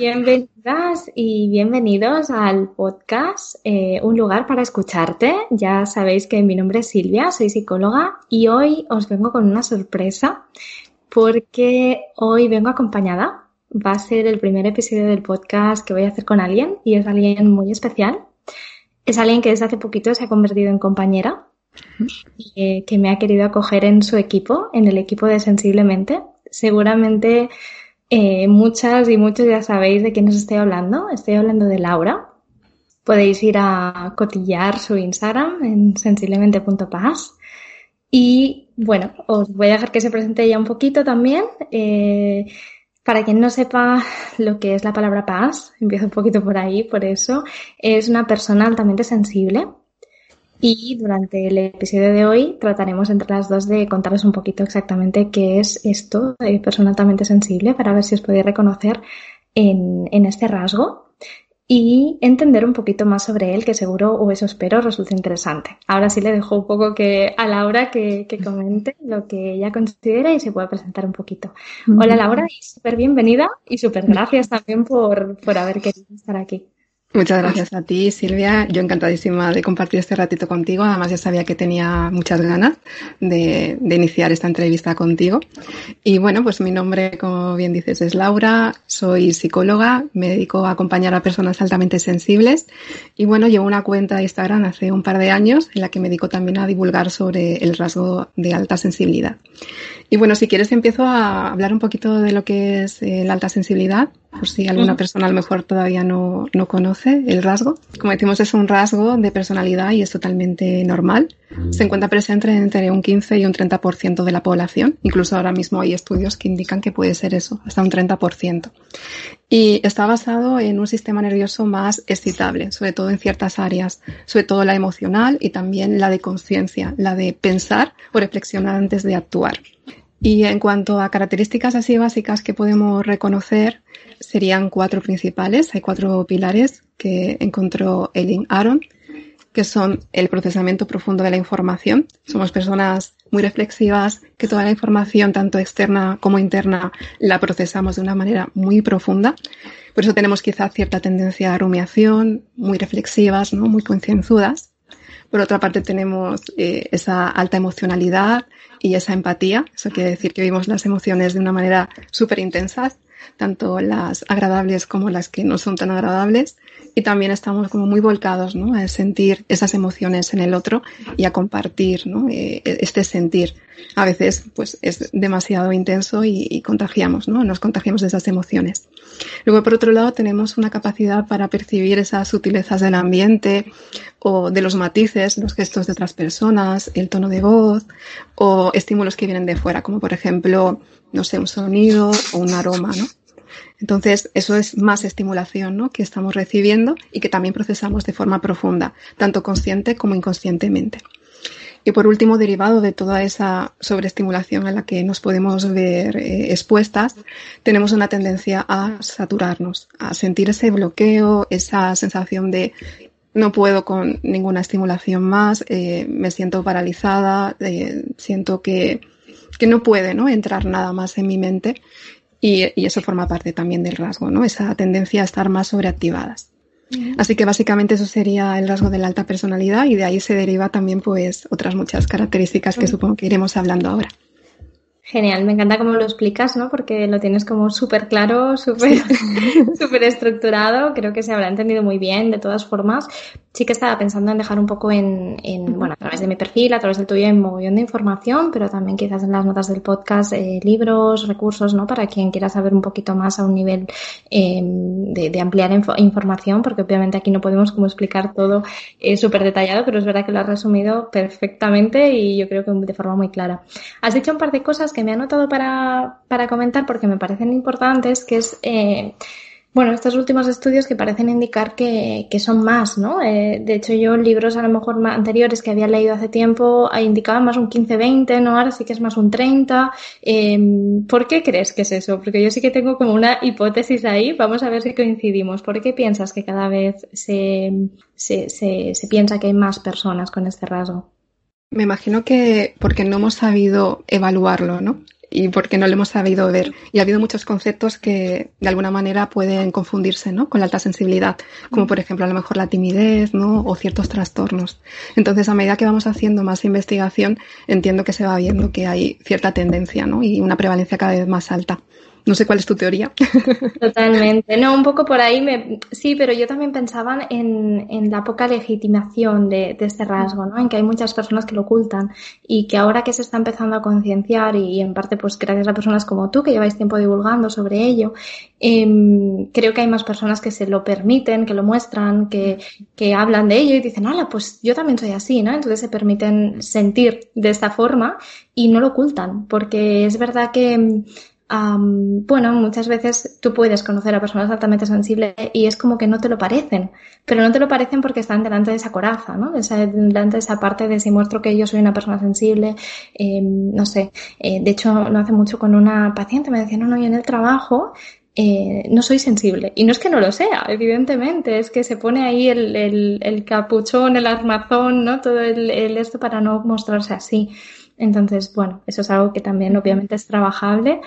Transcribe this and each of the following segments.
Bienvenidas y bienvenidos al podcast eh, Un lugar para escucharte. Ya sabéis que mi nombre es Silvia, soy psicóloga y hoy os vengo con una sorpresa porque hoy vengo acompañada. Va a ser el primer episodio del podcast que voy a hacer con alguien y es alguien muy especial. Es alguien que desde hace poquito se ha convertido en compañera eh, que me ha querido acoger en su equipo, en el equipo de Sensiblemente. Seguramente eh, muchas y muchos ya sabéis de quién os estoy hablando. Estoy hablando de Laura. Podéis ir a cotillar su Instagram en sensiblemente.paz. Y bueno, os voy a dejar que se presente ya un poquito también. Eh, para quien no sepa lo que es la palabra paz, empiezo un poquito por ahí, por eso, es una persona altamente sensible y durante el episodio de hoy trataremos entre las dos de contaros un poquito exactamente qué es esto de persona altamente sensible para ver si os podéis reconocer en, en este rasgo y entender un poquito más sobre él, que seguro, o eso espero, resulte interesante. Ahora sí le dejo un poco que a Laura que, que comente lo que ella considera y se pueda presentar un poquito. Hola Laura, y súper bienvenida y súper gracias también por, por haber querido estar aquí. Muchas gracias a ti, Silvia. Yo encantadísima de compartir este ratito contigo. Además, ya sabía que tenía muchas ganas de, iniciar esta entrevista contigo. Y bueno, pues mi nombre, como bien dices, es Laura. Soy psicóloga. Me dedico a acompañar a personas altamente sensibles. Y bueno, llevo una cuenta de Instagram hace un par de años en la que me dedico también a divulgar sobre el rasgo de alta sensibilidad. Y bueno, si quieres empiezo a hablar un poquito de lo que es eh, la alta sensibilidad, por si alguna persona a lo mejor todavía no, no, conoce el rasgo. Como decimos, es un rasgo de personalidad y es totalmente normal. Se encuentra presente entre un 15 y un 30% de la población. Incluso ahora mismo hay estudios que indican que puede ser eso, hasta un 30%. Y está basado en un sistema nervioso más excitable, sobre todo en ciertas áreas, sobre todo la emocional y también la de conciencia, la de pensar o reflexionar antes de actuar. Y en cuanto a características así básicas que podemos reconocer, serían cuatro principales. Hay cuatro pilares que encontró Eileen Aaron, que son el procesamiento profundo de la información. Somos personas muy reflexivas, que toda la información, tanto externa como interna, la procesamos de una manera muy profunda. Por eso tenemos quizá cierta tendencia a rumiación, muy reflexivas, ¿no? muy concienzudas. Por otra parte, tenemos eh, esa alta emocionalidad y esa empatía. Eso quiere decir que vivimos las emociones de una manera súper intensa, tanto las agradables como las que no son tan agradables. Y también estamos como muy volcados ¿no? a sentir esas emociones en el otro y a compartir ¿no? Eh, este sentir. A veces pues es demasiado intenso y, contagiamos, ¿no? nos contagiamos de esas emociones. Luego, por otro lado, tenemos una capacidad para percibir esas sutilezas del ambiente o de los matices, los gestos de otras personas, el tono de voz o estímulos que vienen de fuera, como por ejemplo, no sé, un sonido o un aroma, ¿no? Entonces, eso es más estimulación ¿no? que estamos recibiendo y que también procesamos de forma profunda, tanto consciente como inconscientemente. Y por último, derivado de toda esa sobreestimulación a la que nos podemos ver eh, expuestas, tenemos una tendencia a saturarnos, a sentir ese bloqueo, esa sensación de no puedo con ninguna estimulación más, eh, me siento paralizada, eh, siento que, que, no puede ¿no? entrar nada más en mi mente y, y, eso forma parte también del rasgo, ¿no? esa tendencia a estar más sobreactivadas. Así que básicamente eso sería el rasgo de la alta personalidad y de ahí se deriva también pues otras muchas características que supongo que iremos hablando ahora. Genial, me encanta cómo lo explicas, ¿no? Porque lo tienes como súper claro, súper súper estructurado. Creo que se habrá entendido muy bien, de todas formas. Sí que estaba pensando en dejar un poco en, en bueno, a través de mi perfil, a través del tuyo, en mogollón de información, pero también quizás en las notas del podcast, eh, libros, recursos, ¿no? Para quien quiera saber un poquito más a un nivel eh, de, de, ampliar información, porque obviamente aquí no podemos como explicar todo eh, súper detallado, pero es verdad que lo has resumido perfectamente y yo creo que de forma muy clara. Has dicho un par de cosas que me ha anotado para, para comentar porque me parecen importantes, que es, eh, bueno, estos últimos estudios que parecen indicar que, que son más, ¿no? Eh, de hecho, yo libros a lo mejor anteriores que había leído hace tiempo indicaban más un 15-20, ¿no? Ahora sí que es más un 30. Eh, ¿Por qué crees que es eso? Porque yo sí que tengo como una hipótesis ahí. Vamos a ver si coincidimos. ¿Por qué piensas que cada vez se, se, se piensa que hay más personas con este rasgo? Me imagino que porque no hemos sabido evaluarlo, ¿no? y porque no lo hemos sabido ver. Y ha habido muchos conceptos que de alguna manera pueden confundirse ¿no? con la alta sensibilidad, como por ejemplo a lo mejor la timidez ¿no? o ciertos trastornos. Entonces, a medida que vamos haciendo más investigación, entiendo que se va viendo que hay cierta tendencia ¿no? y una prevalencia cada vez más alta. No sé cuál es tu teoría. Totalmente. No, un poco por ahí me... sí, pero yo también pensaba en, en la poca legitimación de, de, este rasgo, ¿no? En que hay muchas personas que lo ocultan y que ahora que se está empezando a concienciar y, en parte pues gracias a personas como tú que lleváis tiempo divulgando sobre ello, eh, creo que hay más personas que se lo permiten, que lo muestran, que, que hablan de ello y dicen, hola, pues yo también soy así, ¿no? Entonces se permiten sentir de esta forma y no lo ocultan, porque es verdad que Um, bueno, muchas veces tú puedes conocer a personas altamente sensibles y es como que no te lo parecen, pero no te lo parecen porque están delante de esa coraza, ¿no? delante de esa parte de si muestro que yo soy una persona sensible, eh, no sé. Eh, de hecho, no hace mucho con una paciente me decía, no, no, yo en el trabajo eh, no soy sensible. Y no es que no lo sea, evidentemente, es que se pone ahí el, el, el capuchón, el armazón, ¿no? Todo el, esto para no mostrarse así. Entonces, bueno, eso es algo que también obviamente es trabajable,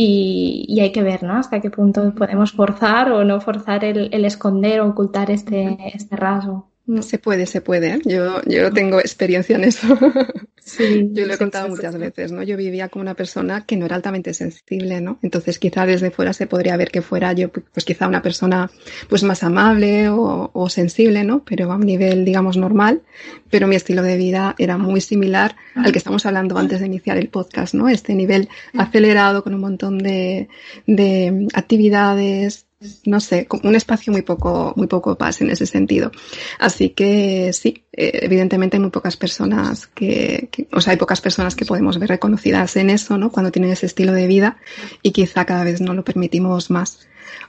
y, hay que ver, ¿no? Hasta qué punto podemos forzar o no forzar el, el esconder o ocultar este, este rasgo. Se puede, se puede. ¿eh? Yo, yo tengo experiencia en eso. Sí, yo lo he contado muchas veces, ¿no? Yo vivía como una persona que no era altamente sensible, ¿no? Entonces quizá desde fuera se podría ver que fuera yo, pues quizá una persona pues más amable o, o sensible, ¿no? Pero a un nivel, digamos, normal. Pero mi estilo de vida era muy similar al que estamos hablando antes de iniciar el podcast, ¿no? Este nivel acelerado con un montón de, de actividades, no sé, un espacio muy poco, muy poco paz en ese sentido. Así que sí, eh, evidentemente hay muy pocas personas que, o sea, hay pocas personas que podemos ver reconocidas en eso, ¿no? Cuando tienen ese estilo de vida y quizá cada vez no lo permitimos más.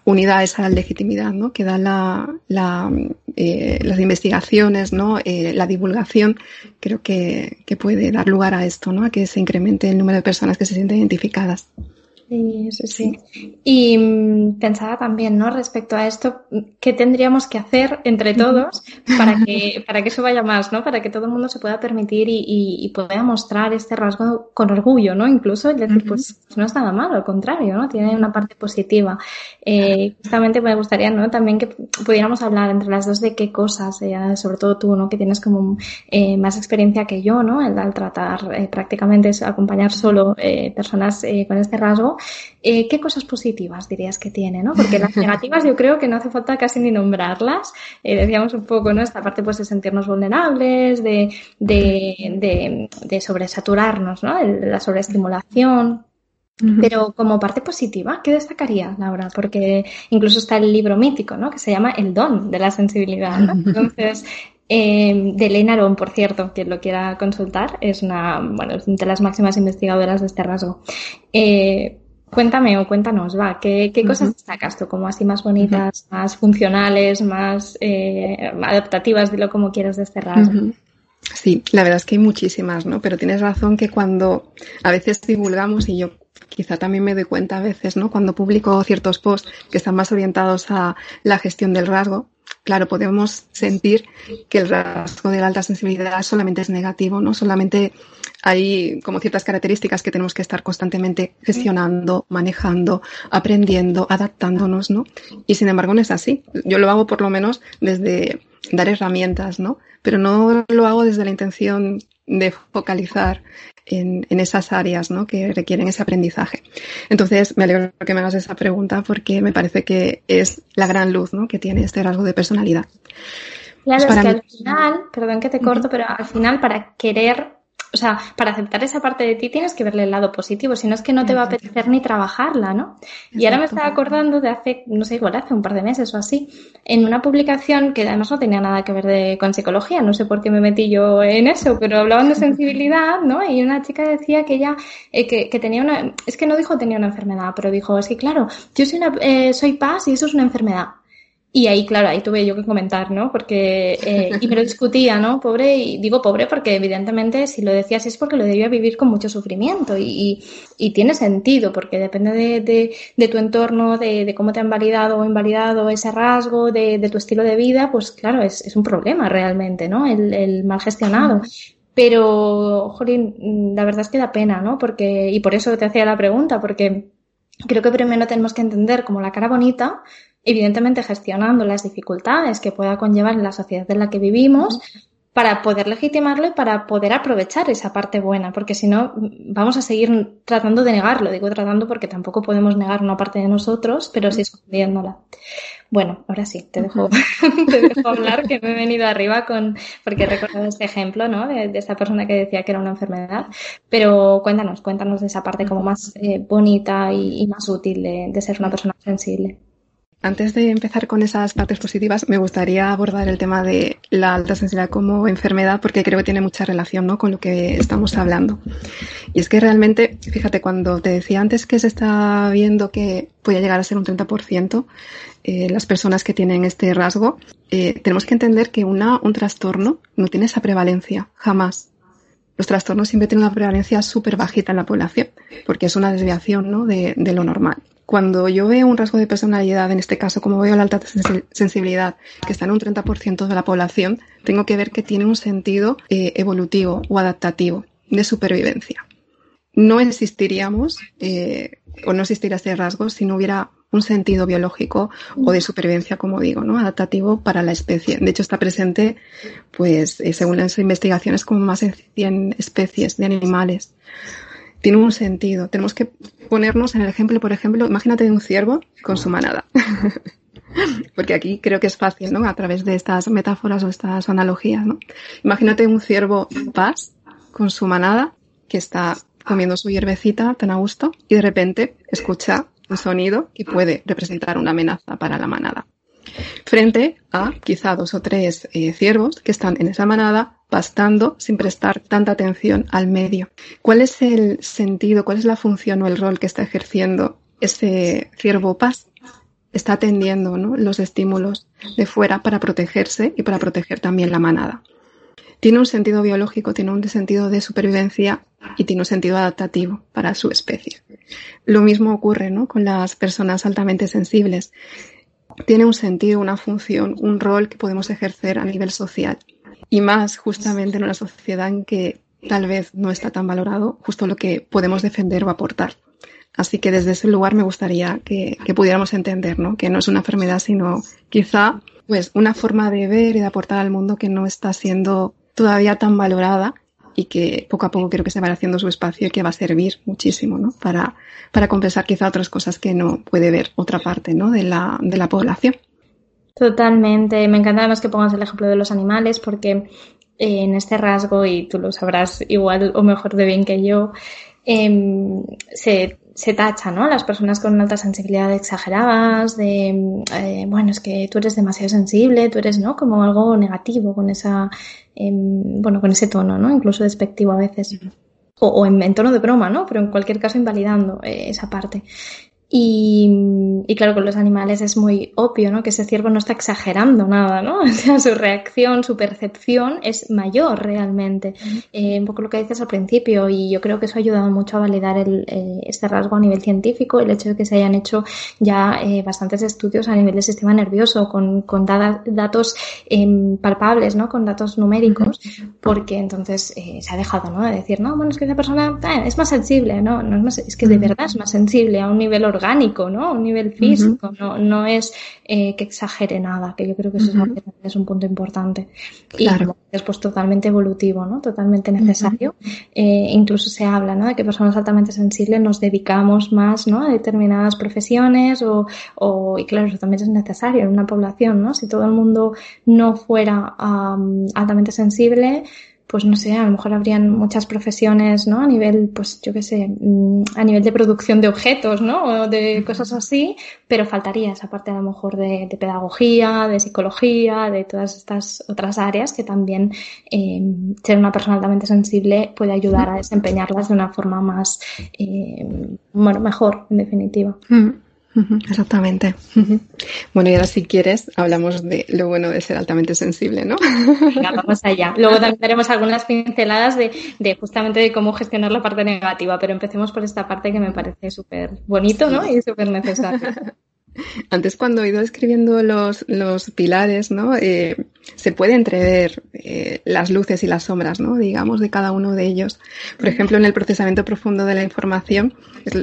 Unida a esa legitimidad, ¿no? Que da la, la eh, las investigaciones, ¿no? Eh, la divulgación, creo que, que puede dar lugar a esto, ¿no? A que se incremente el número de personas que se sienten identificadas. Sí, sí, sí. Y mm, pensaba también, ¿no? Respecto a esto, ¿qué tendríamos que hacer entre todos para que, para que eso vaya más, ¿no? Para que todo el mundo se pueda permitir y, y, y pueda mostrar este rasgo con orgullo, ¿no? Incluso el decir, pues no es nada malo, al contrario, ¿no? Tiene una parte positiva. Eh, justamente me gustaría, ¿no? También que pudiéramos hablar entre las dos de qué cosas, eh, sobre todo tú, ¿no? Que tienes como eh, más experiencia que yo, ¿no? El, al tratar eh, prácticamente acompañar solo eh, personas eh, con este rasgo eh, ¿Qué cosas positivas dirías que tiene? ¿no? Porque las negativas yo creo que no hace falta casi ni nombrarlas. Eh, decíamos un poco, ¿no? Esta parte pues de sentirnos vulnerables, de, de, de, de sobresaturarnos, ¿no? La sobreestimulación. Pero como parte positiva, ¿qué destacaría, Laura? Porque incluso está el libro mítico, ¿no? Que se llama El don de la sensibilidad, ¿no? Entonces, eh, de Elena Arón, por cierto, quien lo quiera consultar, es una, bueno, de las máximas investigadoras de este rasgo. Eh, cuéntame o cuéntanos, va, ¿qué, qué cosas destacas tú como así más bonitas, más funcionales, más eh, adaptativas, dilo como quieras de este rasgo? Sí, la verdad es que hay muchísimas, ¿no? Pero tienes razón que cuando a veces divulgamos y yo quizá también me doy cuenta a veces, ¿no? Cuando publico ciertos posts que están más orientados a la gestión del rasgo, claro, podemos sentir que el rasgo de la alta sensibilidad solamente es negativo, ¿no? Solamente hay como ciertas características que tenemos que estar constantemente gestionando, manejando, aprendiendo, adaptándonos, ¿no? Y sin embargo no es así. Yo lo hago por lo menos desde dar herramientas, ¿no? Pero no lo hago desde la intención de focalizar en, en, esas áreas ¿no? que requieren ese aprendizaje. Entonces, me alegro que me hagas esa pregunta porque me parece que es la gran luz ¿no? que tiene este rasgo de personalidad. Claro, pues es que mí... al final, perdón que te corto, pero al final para querer o sea, para aceptar esa parte de ti tienes que verle el lado positivo, si no es que no te va a apetecer ni trabajarla, ¿no? Y ahora me estaba acordando de hace, no sé, igual hace un par de meses o así, en una publicación que además no tenía nada que ver de, con psicología, no sé por qué me metí yo en eso, pero hablaban de sensibilidad, ¿no? Y una chica decía que ella, eh, que, que, tenía una, es que no dijo tenía una enfermedad, pero dijo, es que claro, yo soy, una, eh, soy paz y eso es una enfermedad. Y ahí, claro, ahí tuve yo que comentar, ¿no? Porque, eh, y me lo discutía, ¿no? Pobre, y digo pobre porque evidentemente si lo decías es porque lo debía vivir con mucho sufrimiento y, y, y tiene sentido porque depende de, de, de tu entorno, de, de, cómo te han validado o invalidado ese rasgo, de, de tu estilo de vida, pues claro, es, es un problema realmente, ¿no? El, el mal gestionado. Pero, Jolín, la verdad es que da pena, ¿no? Porque, y por eso te hacía la pregunta, porque creo que primero tenemos que entender como la cara bonita, evidentemente gestionando las dificultades que pueda conllevar en la sociedad en la que vivimos, para poder legitimarlo y para poder aprovechar esa parte buena, porque si no vamos a seguir tratando de negarlo, digo tratando porque tampoco podemos negar una parte de nosotros, pero sí escondiéndola. Bueno, ahora sí, te dejo, te dejo hablar, que me he venido arriba con, porque he recordado este ejemplo, ¿no? De, de esta persona que decía que era una enfermedad, pero cuéntanos, cuéntanos de esa parte como más eh, bonita y, y, más útil de, de ser una persona sensible. Antes de empezar con esas partes positivas, me gustaría abordar el tema de la alta sensibilidad como enfermedad, porque creo que tiene mucha relación ¿no? con lo que estamos hablando. Y es que realmente, fíjate, cuando te decía antes que se está viendo que puede llegar a ser un 30% eh, las personas que tienen este rasgo, eh, tenemos que entender que una, un trastorno no tiene esa prevalencia, jamás. Los trastornos siempre tienen una prevalencia súper bajita en la población, porque es una desviación ¿no? de, de lo normal cuando yo veo un rasgo de personalidad, en este caso, como veo la alta sensibilidad, que está en un 30% de la población, tengo que ver que tiene un sentido eh, evolutivo o adaptativo de supervivencia. No existiríamos eh, o no existiría este rasgo si no hubiera un sentido biológico o de supervivencia, como digo, ¿no? adaptativo para la especie. De hecho, está presente, pues, eh, según las investigaciones, como más de 100 especies de animales tiene un sentido. Tenemos que ponernos en el ejemplo, por ejemplo, imagínate de un ciervo con su manada. Porque aquí creo que es fácil, ¿no? A través de estas metáforas o estas analogías, ¿no? Imagínate un ciervo paz con su manada que está comiendo su hierbecita tan a gusto y de repente escucha un sonido que puede representar una amenaza para la manada. Frente a quizá dos o tres eh, ciervos que están en esa manada pastando sin prestar tanta atención al medio. ¿Cuál es el sentido, cuál es la función o el rol que está ejerciendo ese ciervo paz? Está atendiendo los estímulos de fuera para protegerse y para proteger también la manada. Tiene un sentido biológico, tiene un sentido de supervivencia y tiene un sentido adaptativo para su especie. Lo mismo ocurre con las personas altamente sensibles. Tiene un sentido, una función, un rol que podemos ejercer a nivel social y más justamente en una sociedad en que tal vez no está tan valorado justo lo que podemos defender o aportar. Así que desde ese lugar me gustaría que, que pudiéramos entender, ¿no? Que no es una enfermedad, sino quizá pues una forma de ver y de aportar al mundo que no está siendo todavía tan valorada y que poco a poco creo que se va haciendo su espacio y que va a servir muchísimo, ¿no? Para, para compensar quizá otras cosas que no puede ver otra parte, ¿no? De la, de la población. Totalmente. Me encanta además que pongas el ejemplo de los animales porque eh, en este rasgo, y tú lo sabrás igual o mejor de bien que yo, eh, se, se, tacha, ¿no? Las personas con alta sensibilidad exageradas, de, eh, bueno, es que tú eres demasiado sensible, tú eres, ¿no? Como algo negativo con esa, em, bueno, con ese tono, ¿no? Incluso despectivo a veces. O, o en, en, tono de broma, ¿no? Pero en cualquier caso invalidando eh, esa parte. Y, y, claro, con los animales es muy obvio, ¿no? Que ese ciervo no está exagerando nada, ¿no? O sea, su reacción, su percepción es mayor realmente. Eh, un poco lo que dices al principio, y yo creo que eso ha ayudado mucho a validar el, eh, este rasgo a nivel científico, el hecho de que se hayan hecho ya eh, bastantes estudios a nivel del sistema nervioso, con, con datos em, palpables, ¿no? Con datos numéricos, porque entonces eh, se ha dejado, ¿no? De decir, no, bueno, es que esa persona es más sensible, ¿no? no es, más, es que de verdad es más sensible a un nivel orgánico, ¿no? A un nivel físico, uh -huh. no, no es eh, que exagere nada, que yo creo que eso uh -huh. es un punto importante. Claro. Y después totalmente evolutivo, ¿no? Totalmente necesario. Uh -huh. eh, incluso se habla, ¿no? De que personas altamente sensibles nos dedicamos más, ¿no? A determinadas profesiones o, o y claro, eso también es necesario en una población, ¿no? Si todo el mundo no fuera um, altamente sensible, pues no sé, a lo mejor habrían muchas profesiones, ¿no? A nivel, pues yo qué sé, mm, a nivel de producción de objetos, ¿no? O de cosas así, pero faltaría esa parte a lo mejor de, de pedagogía, de psicología, de todas estas otras áreas que también eh, ser una persona altamente sensible puede ayudar a desempeñarlas de una forma más, eh, bueno, mejor, en definitiva. Mm. Exactamente. Bueno, y ahora si quieres, hablamos de lo bueno de ser altamente sensible, ¿no? Venga, vamos allá. Luego también daremos algunas pinceladas de, de, justamente de cómo gestionar la parte negativa, pero empecemos por esta parte que me parece súper bonito, ¿no? Y súper necesario. Antes cuando he ido escribiendo los, los pilares, ¿no? Eh, se puede entrever eh, las luces y las sombras, ¿no? Digamos, de cada uno de ellos. Por ejemplo, en el procesamiento profundo de la información,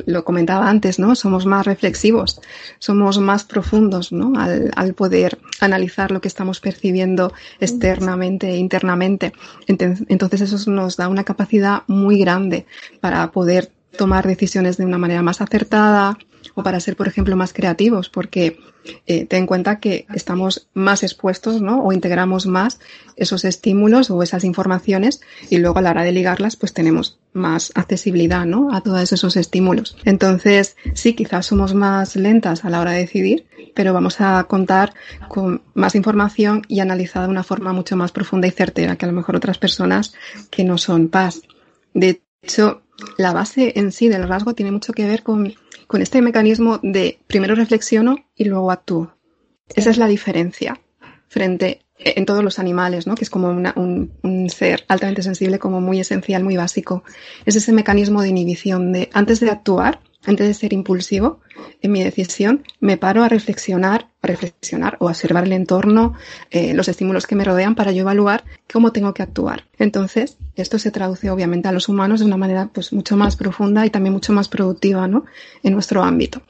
lo comentaba antes, ¿no? Somos más reflexivos, somos más profundos, ¿no? Al, al poder analizar lo que estamos percibiendo externamente e internamente. Entonces, eso nos da una capacidad muy grande para poder tomar decisiones de una manera más acertada, o para ser, por ejemplo, más creativos, porque eh, ten en cuenta que estamos más expuestos, ¿no? O integramos más esos estímulos o esas informaciones y luego a la hora de ligarlas, pues tenemos más accesibilidad, ¿no? A todos esos estímulos. Entonces, sí, quizás somos más lentas a la hora de decidir, pero vamos a contar con más información y analizada de una forma mucho más profunda y certera que a lo mejor otras personas que no son paz. De hecho, la base en sí del rasgo tiene mucho que ver con con este mecanismo de primero reflexiono y luego actúo. Esa es la diferencia frente en todos los animales, ¿no? que es como un, un, ser altamente sensible, como muy esencial, muy básico. Es ese mecanismo de inhibición de antes de actuar, antes de ser impulsivo en mi decisión, me paro a reflexionar, a reflexionar o a observar el entorno, eh, los estímulos que me rodean para yo evaluar cómo tengo que actuar. Entonces, esto se traduce obviamente a los humanos de una manera pues mucho más profunda y también mucho más productiva, ¿no? En nuestro ámbito.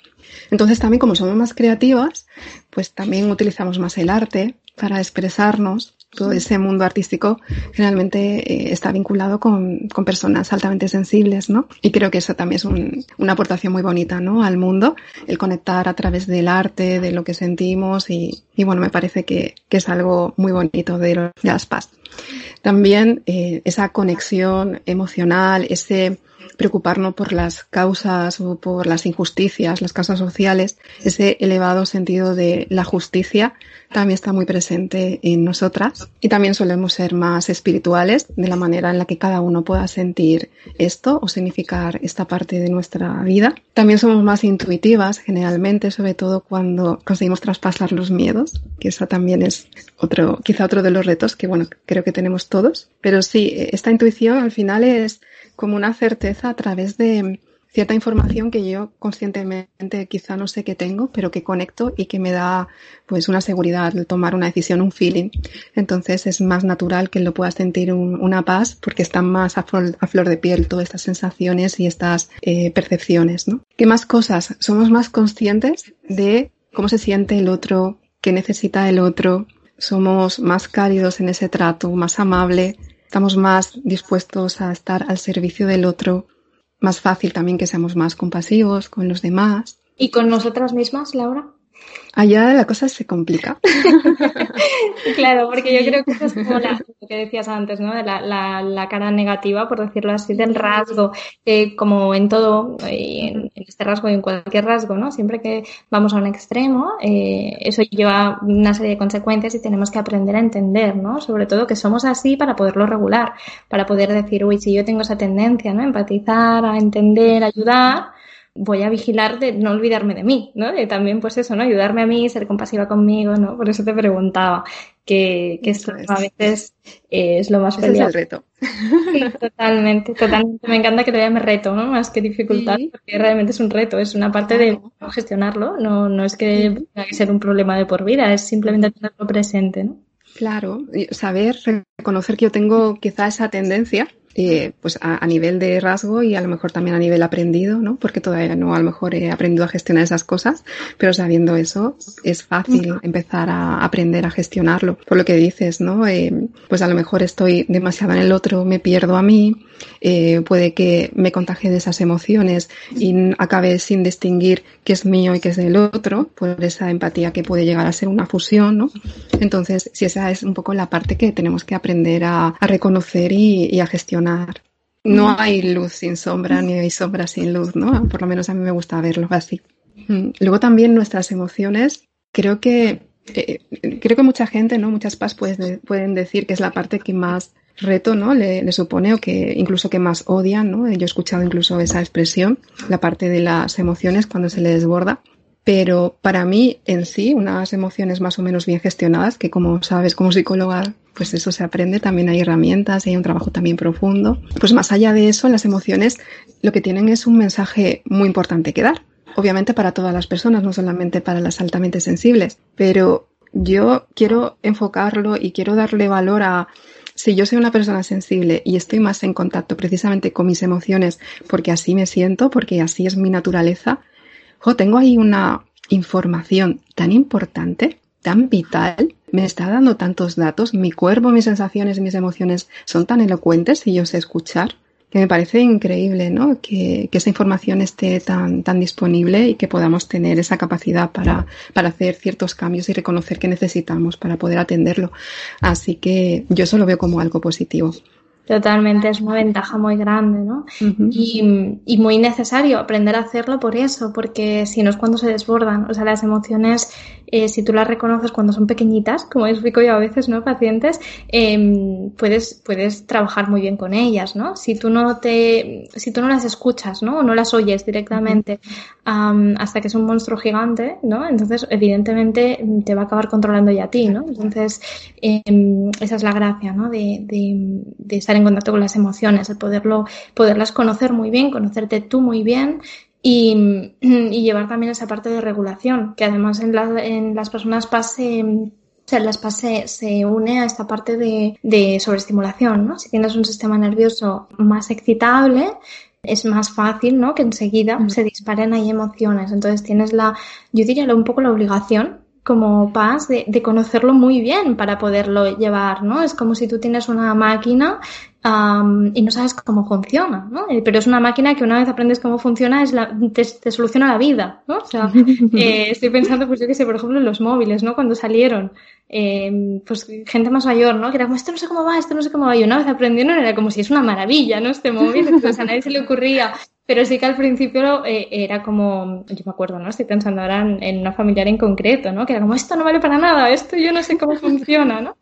Entonces, también como somos más creativas, pues también utilizamos más el arte para expresarnos todo ese mundo artístico generalmente eh, está vinculado con, con, personas altamente sensibles, ¿no? Y creo que eso también es un, una aportación muy bonita, ¿no? Al mundo, el conectar a través del arte, de lo que sentimos y, bueno, me parece que, que, es algo muy bonito de, de las paz. También eh, esa conexión emocional, ese preocuparnos por las causas o por las injusticias, las causas sociales, ese elevado sentido de la justicia también está muy presente en nosotras y también solemos ser más espirituales de la manera en la que cada uno pueda sentir esto o significar esta parte de nuestra vida. También somos más intuitivas generalmente, sobre todo cuando conseguimos traspasar los miedos, que eso también es otro, quizá otro de los retos que bueno, creo que tenemos todos. Pero sí, esta intuición al final es como una certeza a través de cierta información que yo conscientemente quizá no sé que tengo, pero que conecto y que me da pues una seguridad al tomar una decisión, un feeling. Entonces es más natural que lo pueda sentir una paz porque están más a flor, de piel todas estas sensaciones y estas eh, percepciones, ¿no? ¿Qué más cosas? Somos más conscientes de cómo se siente el otro, qué necesita el otro, somos más cálidos en ese trato, más amable, estamos más dispuestos a estar al servicio del otro, más fácil también que seamos más compasivos con los demás. ¿Y con nosotras mismas, Laura? Allá la cosa se complica. claro, porque yo creo que eso es como lo que decías antes, ¿no? De la, la, la, cara negativa, por decirlo así, del rasgo, eh, como en todo, en, este rasgo y en cualquier rasgo, ¿no? Siempre que vamos a un extremo, eh, eso lleva una serie de consecuencias y tenemos que aprender a entender, ¿no? Sobre todo que somos así para poderlo regular, para poder decir, uy, si yo tengo esa tendencia, ¿no? Empatizar, a entender, ayudar, voy a vigilar de no olvidarme de mí, ¿no? De también, pues eso, ¿no? Ayudarme a mí, ser compasiva conmigo, ¿no? Por eso te preguntaba, que, que esto a veces es lo más feliz. es el reto. Sí, totalmente, totalmente. Me encanta que te llames reto, ¿no? Más que dificultad, porque realmente es un reto, es una parte de gestionarlo, no, no es que tenga que ser un problema de por vida, es simplemente tenerlo presente, ¿no? Claro, saber reconocer que yo tengo quizá esa tendencia eh, pues a, nivel de rasgo y a lo mejor también a nivel aprendido, ¿no? Porque todavía no a lo mejor he aprendido a gestionar esas cosas, pero sabiendo eso es fácil empezar a aprender a gestionarlo. Por lo que dices, ¿no? Eh, pues a lo mejor estoy demasiado en el otro, me pierdo a mí, eh, puede que me contagie de esas emociones y acabe sin distinguir qué es mío y qué es del otro, por esa empatía que puede llegar a ser una fusión, ¿no? Entonces, si esa es un poco la parte que tenemos que aprender a, reconocer y, a gestionar. No hay luz sin sombra, ni hay sombra sin luz, ¿no? Por lo menos a mí me gusta verlo así. Mm. Luego también nuestras emociones, creo que, eh, creo que mucha gente, ¿no? Muchas paz pueden decir que es la parte que más reto, ¿no? Le, supone o que incluso que más odian, ¿no? Yo he escuchado incluso esa expresión, la parte de las emociones cuando se le desborda. Pero para mí en sí, unas emociones más o menos bien gestionadas, que como sabes, como psicóloga, pues eso se aprende, también hay herramientas hay un trabajo también profundo. Pues más allá de eso, las emociones lo que tienen es un mensaje muy importante que dar. Obviamente para todas las personas, no solamente para las altamente sensibles, pero yo quiero enfocarlo y quiero darle valor a si yo soy una persona sensible y estoy más en contacto precisamente con mis emociones porque así me siento, porque así es mi naturaleza, tengo ahí una información tan importante, tan vital, me está dando tantos datos, mi cuerpo, mis sensaciones, mis emociones son tan elocuentes y yo sé escuchar que me parece increíble, ¿no? Que, esa información esté tan, tan disponible y que podamos tener esa capacidad para, para hacer ciertos cambios y reconocer que necesitamos para poder atenderlo. Así que yo eso lo veo como algo positivo. Totalmente, es una ventaja muy grande, ¿no? y, y, muy necesario aprender a hacerlo por eso, porque si no es cuando se desbordan. O sea, las emociones, eh, si tú las reconoces cuando son pequeñitas, como explico yo a veces, ¿no? Pacientes, eh, puedes, puedes trabajar muy bien con ellas, ¿no? Si tú no te, si tú no las escuchas, ¿no? O no las oyes directamente hasta que es un monstruo gigante, ¿no? Entonces, evidentemente, te va a acabar controlando ya a ti, ¿no? Entonces, eh, esa es la gracia, ¿no? De, de, de en contacto con las emociones, el poderlo, poderlas conocer muy bien, conocerte tú muy bien y, llevar también esa parte de regulación, que además en, en las personas pase o sea, las pase, se une a esta parte de, de sobreestimulación, ¿no? Si tienes un sistema nervioso más excitable, es más fácil, ¿no? Que enseguida mm. se disparen ahí emociones. Entonces tienes la, yo diría un poco la obligación como paz de, de, conocerlo muy bien para poderlo llevar, ¿no? Es como si tú tienes una máquina y no sabes cómo funciona, ¿no? Eh, pero es una máquina que una vez aprendes cómo funciona es la, te, soluciona la vida, ¿no? O sea, eh, estoy pensando, pues yo qué sé, por ejemplo, en los móviles, ¿no? Cuando salieron, eh, pues gente más mayor, ¿no? Que era como, esto no sé cómo va, esto no sé cómo va. Y una vez aprendieron era como si es una maravilla, ¿no? Este móvil, entonces a nadie se le ocurría pero sí que al principio eh, era como, yo me acuerdo, ¿no? Estoy pensando ahora en, una familiar en concreto, ¿no? Que era como, esto no vale para nada, esto yo no sé cómo funciona, ¿no?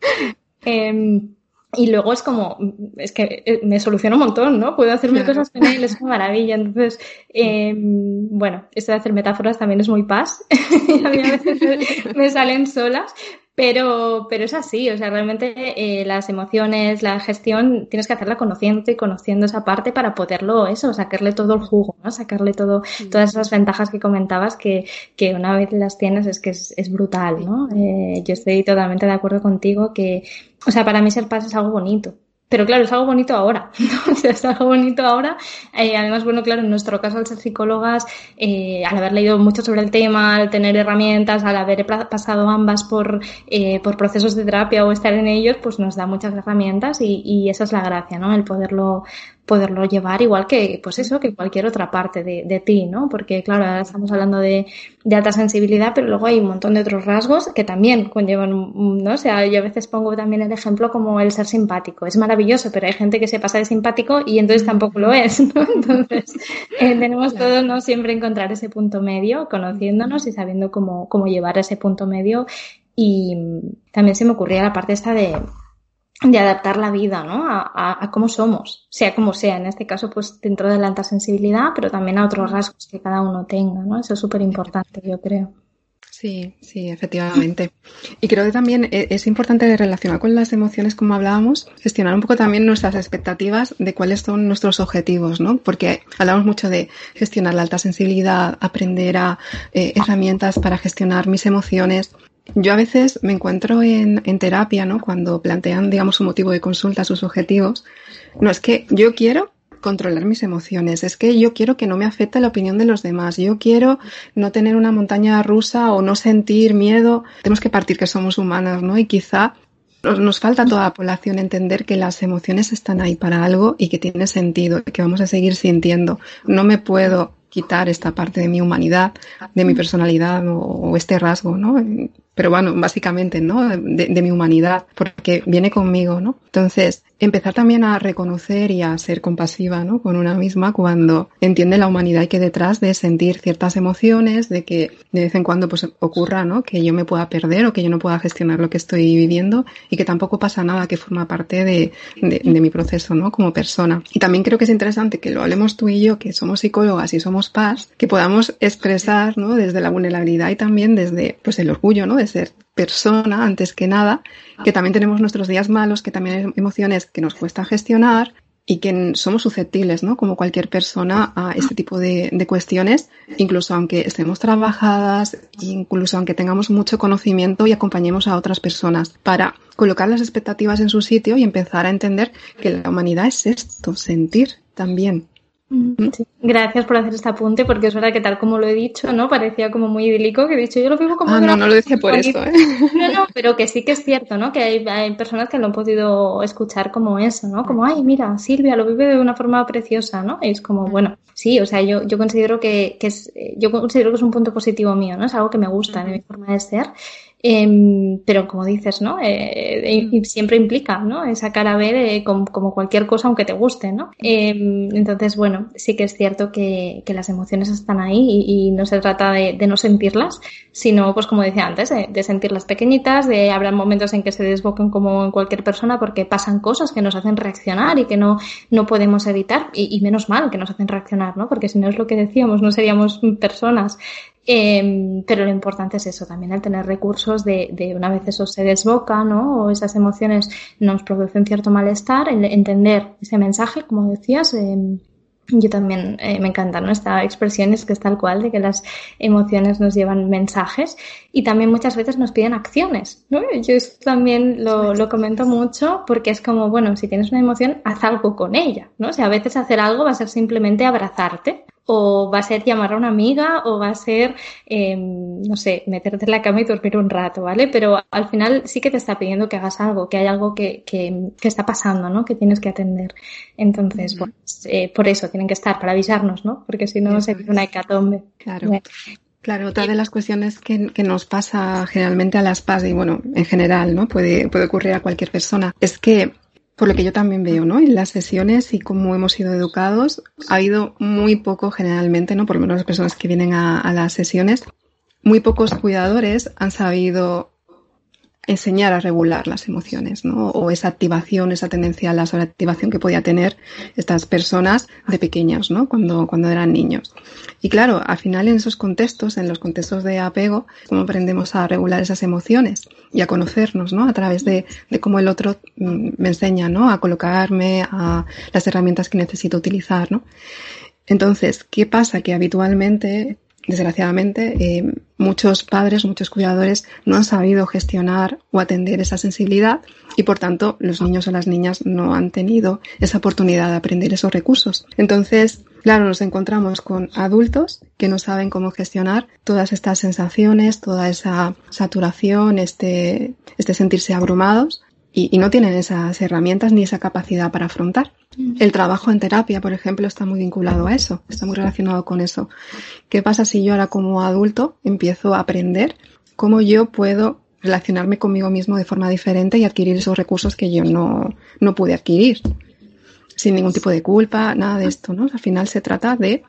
Em, y luego es como, es que eh, me soluciona un montón, ¿no? Puedo hacer mil cosas con él, es una maravilla. Entonces, eh, bueno, esto de hacer metáforas también es muy paz. a mí a veces me, salen solas, pero, pero es así, o sea, realmente eh, las emociones, la gestión, tienes que hacerla conociendo y conociendo esa parte para poderlo, eso, sacarle todo el jugo, ¿no? Sacarle todo, todas esas ventajas que comentabas que, que una vez las tienes es que es, es brutal, ¿no? Eh, yo estoy totalmente de acuerdo contigo que, o sea, para mí ser paz es algo bonito. Pero claro, es algo bonito ahora, ¿no? O sea, es algo bonito ahora. Eh, además, bueno, claro, en nuestro caso, al ser psicólogas, eh, al haber leído mucho sobre el tema, al tener herramientas, al haber pasado ambas por, eh, por procesos de terapia o estar en ellos, pues nos da muchas herramientas y, y esa es la gracia, ¿no? El poderlo, poderlo llevar igual que, pues eso, que cualquier otra parte de, de ti, ¿no? Porque, claro, ahora estamos hablando de, de, alta sensibilidad, pero luego hay un montón de otros rasgos que también conllevan, ¿no? O sea, yo a veces pongo también el ejemplo como el ser simpático. Es maravilloso, pero hay gente que se pasa de simpático y entonces tampoco lo es, ¿no? Entonces, eh, tenemos todos, ¿no? Siempre encontrar ese punto medio, conociéndonos y sabiendo cómo, cómo llevar ese punto medio. Y también se me ocurría la parte esta de, de adaptar la vida, ¿no? A, a, cómo somos, sea como sea. En este caso, pues dentro de la alta sensibilidad, pero también a otros rasgos que cada uno tenga, ¿no? Eso es súper importante, yo creo. Sí, sí, efectivamente. Y creo que también e, es importante relacionar con las emociones, como hablábamos, gestionar un poco también nuestras expectativas de cuáles son nuestros objetivos, ¿no? Porque hablamos mucho de gestionar la alta sensibilidad, aprender a eh, herramientas para gestionar mis emociones, yo a veces me encuentro en, terapia, ¿no? Cuando plantean, digamos, su motivo de consulta, sus objetivos. No, es que yo quiero controlar mis emociones, es que yo quiero que no me afecte la opinión de los demás, yo quiero no tener una montaña rusa o no sentir miedo. Tenemos que partir que somos humanas, ¿no? Y quizá nos falta a toda la población entender que las emociones están ahí para algo y que tiene sentido, que vamos a seguir sintiendo. No me puedo quitar esta parte de mi humanidad, de mi personalidad o este rasgo, ¿no? Pero bueno, básicamente, ¿no? De, mi humanidad, porque viene conmigo, ¿no? Entonces, empezar también a reconocer y a ser compasiva, ¿no? Con una misma cuando entiende la humanidad que detrás de sentir ciertas emociones, de que de vez en cuando pues ocurra, ¿no? Que yo me pueda perder o que yo no pueda gestionar lo que estoy viviendo y que tampoco pasa nada que forma parte de, de, de mi proceso, ¿no? Como persona. Y también creo que es interesante que lo hablemos tú y yo, que somos psicólogas y somos paz, que podamos expresar, ¿no? Desde la vulnerabilidad y también desde, pues el orgullo, ¿no? Ser persona antes que nada, que también tenemos nuestros días malos, que también hay emociones que nos cuesta gestionar y que somos susceptibles, ¿no? Como cualquier persona a este tipo de, de, cuestiones, incluso aunque estemos trabajadas, incluso aunque tengamos mucho conocimiento y acompañemos a otras personas para colocar las expectativas en su sitio y empezar a entender que la humanidad es esto, sentir también. Gracias por hacer este apunte, porque es verdad que tal como lo he dicho, ¿no? Parecía como muy idílico, que he dicho, yo lo vivo como... Ah, no, no lo decía por eso, ¿eh? No, no, pero que sí que es cierto, ¿no? Que hay, hay, personas que lo han podido escuchar como eso, ¿no? Como, ay, mira, Silvia lo vive de una forma preciosa, ¿no? Y es como, bueno, sí, o sea, yo, yo considero que, que es, yo considero que es un punto positivo mío, ¿no? Es algo que me gusta de mi forma de ser Em, pero como dices, ¿no? Eh, mm. siempre implica, ¿no? Esa cara B de, como, cualquier cosa, aunque te guste, ¿no? Em, entonces, bueno, sí que es cierto que, que las emociones están ahí y, no se trata de, de, no sentirlas, sino, pues como decía antes, de, sentirlas pequeñitas, de habrá momentos en que se desboquen como en cualquier persona porque pasan cosas que nos hacen reaccionar y que no, no podemos evitar, y, y menos mal que nos hacen reaccionar, ¿no? Porque si no es lo que decíamos, no seríamos personas eh, pero lo importante es eso, también el tener recursos de, de, una vez eso se desboca, ¿no? O esas emociones nos producen cierto malestar, el entender ese mensaje, como decías, eh, yo también eh, me encanta ¿no? esta expresión, es que es tal cual, de que las emociones nos llevan mensajes y también muchas veces nos piden acciones. ¿no? Yo también lo, lo comento mucho porque es como, bueno, si tienes una emoción, haz algo con ella. ¿no? O sea, a veces hacer algo va a ser simplemente abrazarte o va a ser llamar a una amiga, o va a ser, eh, no sé, meterte en la cama y dormir un rato, ¿vale? Pero al final sí que te está pidiendo que hagas algo, que hay algo que, que, que está pasando, ¿no? Que tienes que atender. Entonces, pues, eh, por eso tienen que estar, para avisarnos, ¿no? Porque si no, sería una hecatombe. Claro. Claro, otra de las cuestiones que, que, nos pasa generalmente a las PAS y bueno, en general, ¿no? Puede, puede ocurrir a cualquier persona, es que por lo que yo también veo, ¿no? En las sesiones y cómo hemos sido educados, ha habido muy poco generalmente, ¿no? Por lo menos las personas que vienen a, a las sesiones, muy pocos cuidadores han sabido enseñar a regular las emociones, ¿no? O esa activación, esa tendencia a la sobreactivación que podía tener estas personas de pequeños, ¿no? Cuando, cuando eran niños. Y claro, al final en esos contextos, en los contextos de apego, cómo aprendemos a regular esas emociones y a conocernos, ¿no? A través de, de cómo el otro mm, me enseña, ¿no? A colocarme, a las herramientas que necesito utilizar, ¿no? Entonces, ¿qué pasa? Que habitualmente desgraciadamente, eh, muchos padres, muchos cuidadores no han sabido gestionar o atender esa sensibilidad y, por tanto, los niños o las niñas no han tenido esa oportunidad de aprender esos recursos. Entonces, claro, nos encontramos con adultos que no saben cómo gestionar todas estas sensaciones, toda esa saturación, este, este sentirse abrumados y, no tienen esas herramientas ni esa capacidad para afrontar. Mm. El trabajo en terapia, por ejemplo, está muy vinculado a eso, está muy relacionado con eso. ¿Qué pasa si yo ahora como adulto empiezo a aprender cómo yo puedo relacionarme conmigo mismo de forma diferente y adquirir esos recursos que yo no, no pude adquirir? Sin ningún tipo de culpa, nada de esto, ¿no? Al final se trata de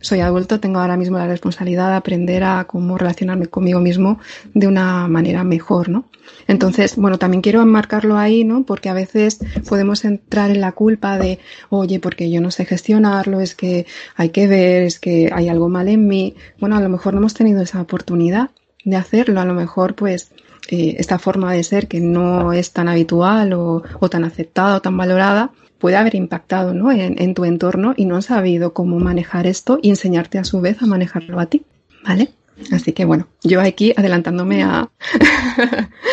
soy adulto, tengo ahora mismo la responsabilidad de aprender a cómo relacionarme conmigo mismo de una manera mejor, ¿no? Entonces, bueno, también quiero enmarcarlo ahí, ¿no? Porque a veces podemos entrar en la culpa de, oye, porque yo no sé gestionarlo, es que hay que ver, es que hay algo mal en mí. Bueno, a lo mejor no hemos tenido esa oportunidad de hacerlo, a lo mejor pues eh, esta forma de ser que no es tan habitual o, o tan aceptada o tan valorada, puede haber impactado ¿no? en, tu entorno y no han sabido cómo manejar esto y enseñarte a su vez a manejarlo a ti. ¿Vale? Así que bueno, yo aquí adelantándome a,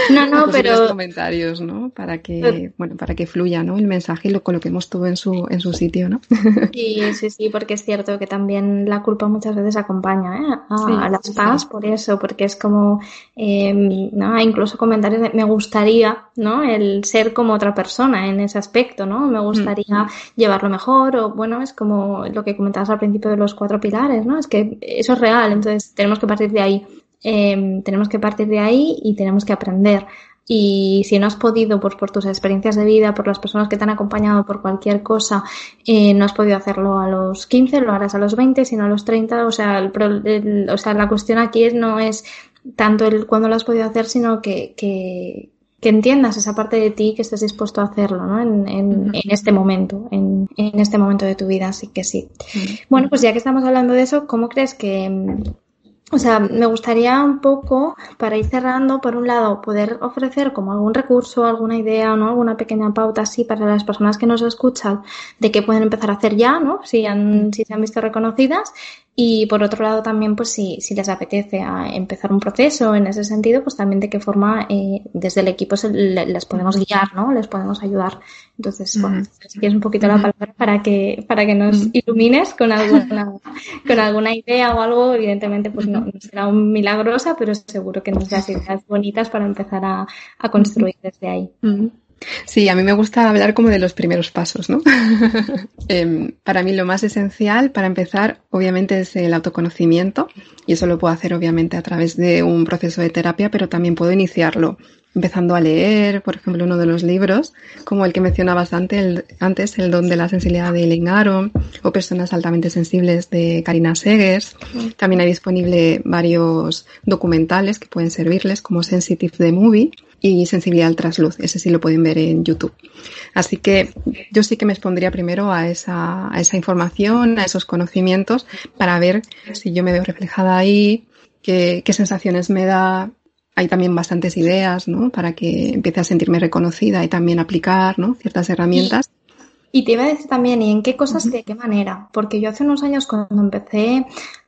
no, no, pero comentarios, ¿no? Para que, bueno, para que fluya, ¿no? El mensaje y lo coloquemos todo en su, en su sitio, ¿no? sí, sí, sí, porque es cierto que también la culpa muchas veces acompaña ¿eh? a, las paz por eso, porque es como, eh, ¿no? Incluso comentarios de me gustaría, ¿no? El ser como otra persona en ese aspecto, ¿no? Me gustaría mm. llevarlo mejor o, bueno, es como lo que comentabas al principio de los cuatro pilares, ¿no? Es que eso es real, entonces tenemos que partir de ahí. Eh, tenemos que partir de ahí y tenemos que aprender. Y si no has podido, pues por tus experiencias de vida, por las personas que te han acompañado, por cualquier cosa, eh, no has podido hacerlo a los 15, lo harás a los 20, sino a los 30. O sea, el, o sea la cuestión aquí no es tanto el cuándo lo has podido hacer, sino que, que, que entiendas esa parte de ti que estés dispuesto a hacerlo ¿no? en, en, en este momento, en, en, este momento de tu vida. Así que sí. Bueno, pues ya que estamos hablando de eso, ¿cómo crees que o sea, me gustaría un poco, para ir cerrando, por un lado, poder ofrecer como algún recurso, alguna idea, ¿no? Alguna pequeña pauta así para las personas que nos escuchan de qué pueden empezar a hacer ya, ¿no? Si, han, si se han visto reconocidas. Y por otro lado también, pues si, si les apetece a empezar un proceso en ese sentido, pues también de qué forma eh, desde el equipo se, les podemos guiar, ¿no? Les podemos ayudar. Entonces, bueno, si quieres un poquito la palabra para que, para que nos ilumines con alguna, con alguna idea o algo, evidentemente, pues no, será un milagrosa, pero seguro que nos das ideas bonitas para empezar a, a construir desde ahí. Sí, a mí me gusta hablar como de los primeros pasos, ¿no? Em, para mí lo más esencial para empezar, obviamente, es el autoconocimiento y eso lo puedo hacer, obviamente, a través de un proceso de terapia, pero también puedo iniciarlo empezando a leer, por ejemplo, uno de los libros, como el que mencionabas antes, el, antes, el don de la sensibilidad de Eileen o Personas altamente sensibles de Karina Segers. También hay disponible varios documentales que pueden servirles, como Sensitive the Movie y Sensibilidad al Trasluz. Ese sí lo pueden ver en YouTube. Así que yo sí que me expondría primero a esa, a esa información, a esos conocimientos, para ver si yo me veo reflejada ahí, qué, qué sensaciones me da, hay también bastantes ideas, ¿no? Para que empiece a sentirme reconocida y también aplicar, ¿no? Ciertas herramientas. Y, te iba a decir también, ¿y en qué cosas, de qué manera? Porque yo hace unos años cuando empecé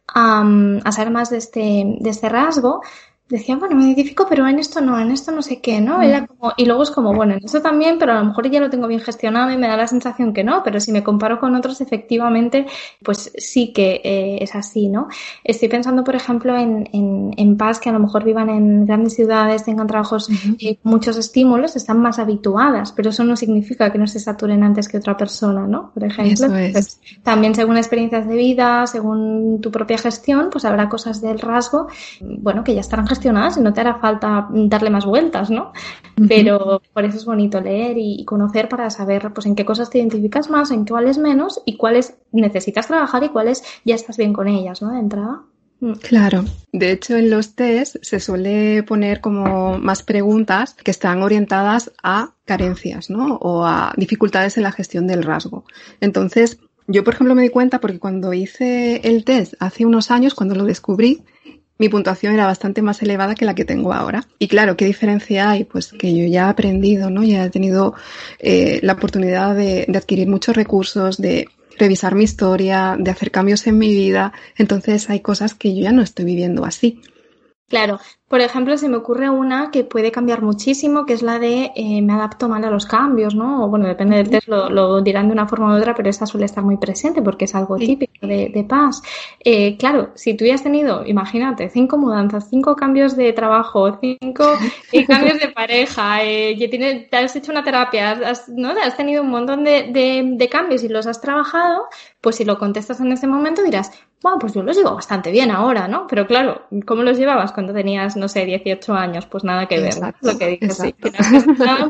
a, a saber más de este, de este rasgo, decía, bueno, me identifico, pero en esto no, en esto no sé qué, ¿no? Era como, y luego es como, bueno, en esto también, pero a lo mejor ya lo tengo bien gestionado y me da la sensación que no, pero si me comparo con otros, efectivamente, pues sí que eh, es así, ¿no? Estoy pensando, por ejemplo, en, en, en paz que a lo mejor vivan en grandes ciudades, tengan trabajos y muchos estímulos, están más habituadas, pero eso no significa que no se saturen antes que otra persona, ¿no? Por ejemplo, pues, también según experiencias de vida, según tu propia gestión, pues habrá cosas del rasgo, bueno, que ya estarán gestionadas y no te hará falta darle más vueltas, ¿no? Pero por eso es bonito leer y conocer para saber pues en qué cosas te identificas más, en cuáles menos y cuáles necesitas trabajar y cuáles ya estás bien con ellas, ¿no? De entrada. Mm. Claro. De hecho, en los test se suele poner como más preguntas que están orientadas a carencias, ¿no? O a dificultades en la gestión del rasgo. Entonces, yo, por ejemplo, me di cuenta porque cuando hice el test hace unos años, cuando lo descubrí, mi puntuación era bastante más elevada que la que tengo ahora. Y claro, ¿qué diferencia hay? Pues que yo ya he aprendido, ¿no? Ya he tenido eh, la oportunidad de, de adquirir muchos recursos, de revisar mi historia, de hacer cambios en mi vida. Entonces hay cosas que yo ya no estoy viviendo así. Claro, por ejemplo, se me ocurre una que puede cambiar muchísimo, que es la de eh, me adapto mal a los cambios, ¿no? O bueno, depende del test, lo, dirán de una forma u otra, pero esta suele estar muy presente porque es algo típico de, de paz. Eh, claro, si tú ya has tenido, imagínate, cinco mudanzas, cinco cambios de trabajo, cinco eh, cambios de pareja, eh, te has hecho una terapia, has, ¿no? Has tenido un montón de, de, de cambios y los has trabajado, pues si lo contestas en ese momento dirás, bueno, pues yo los llevo bastante bien ahora, ¿no? Pero claro, ¿cómo los llevabas cuando tenías no sé, 18 años, pues nada que ver. Lo que dices, sí.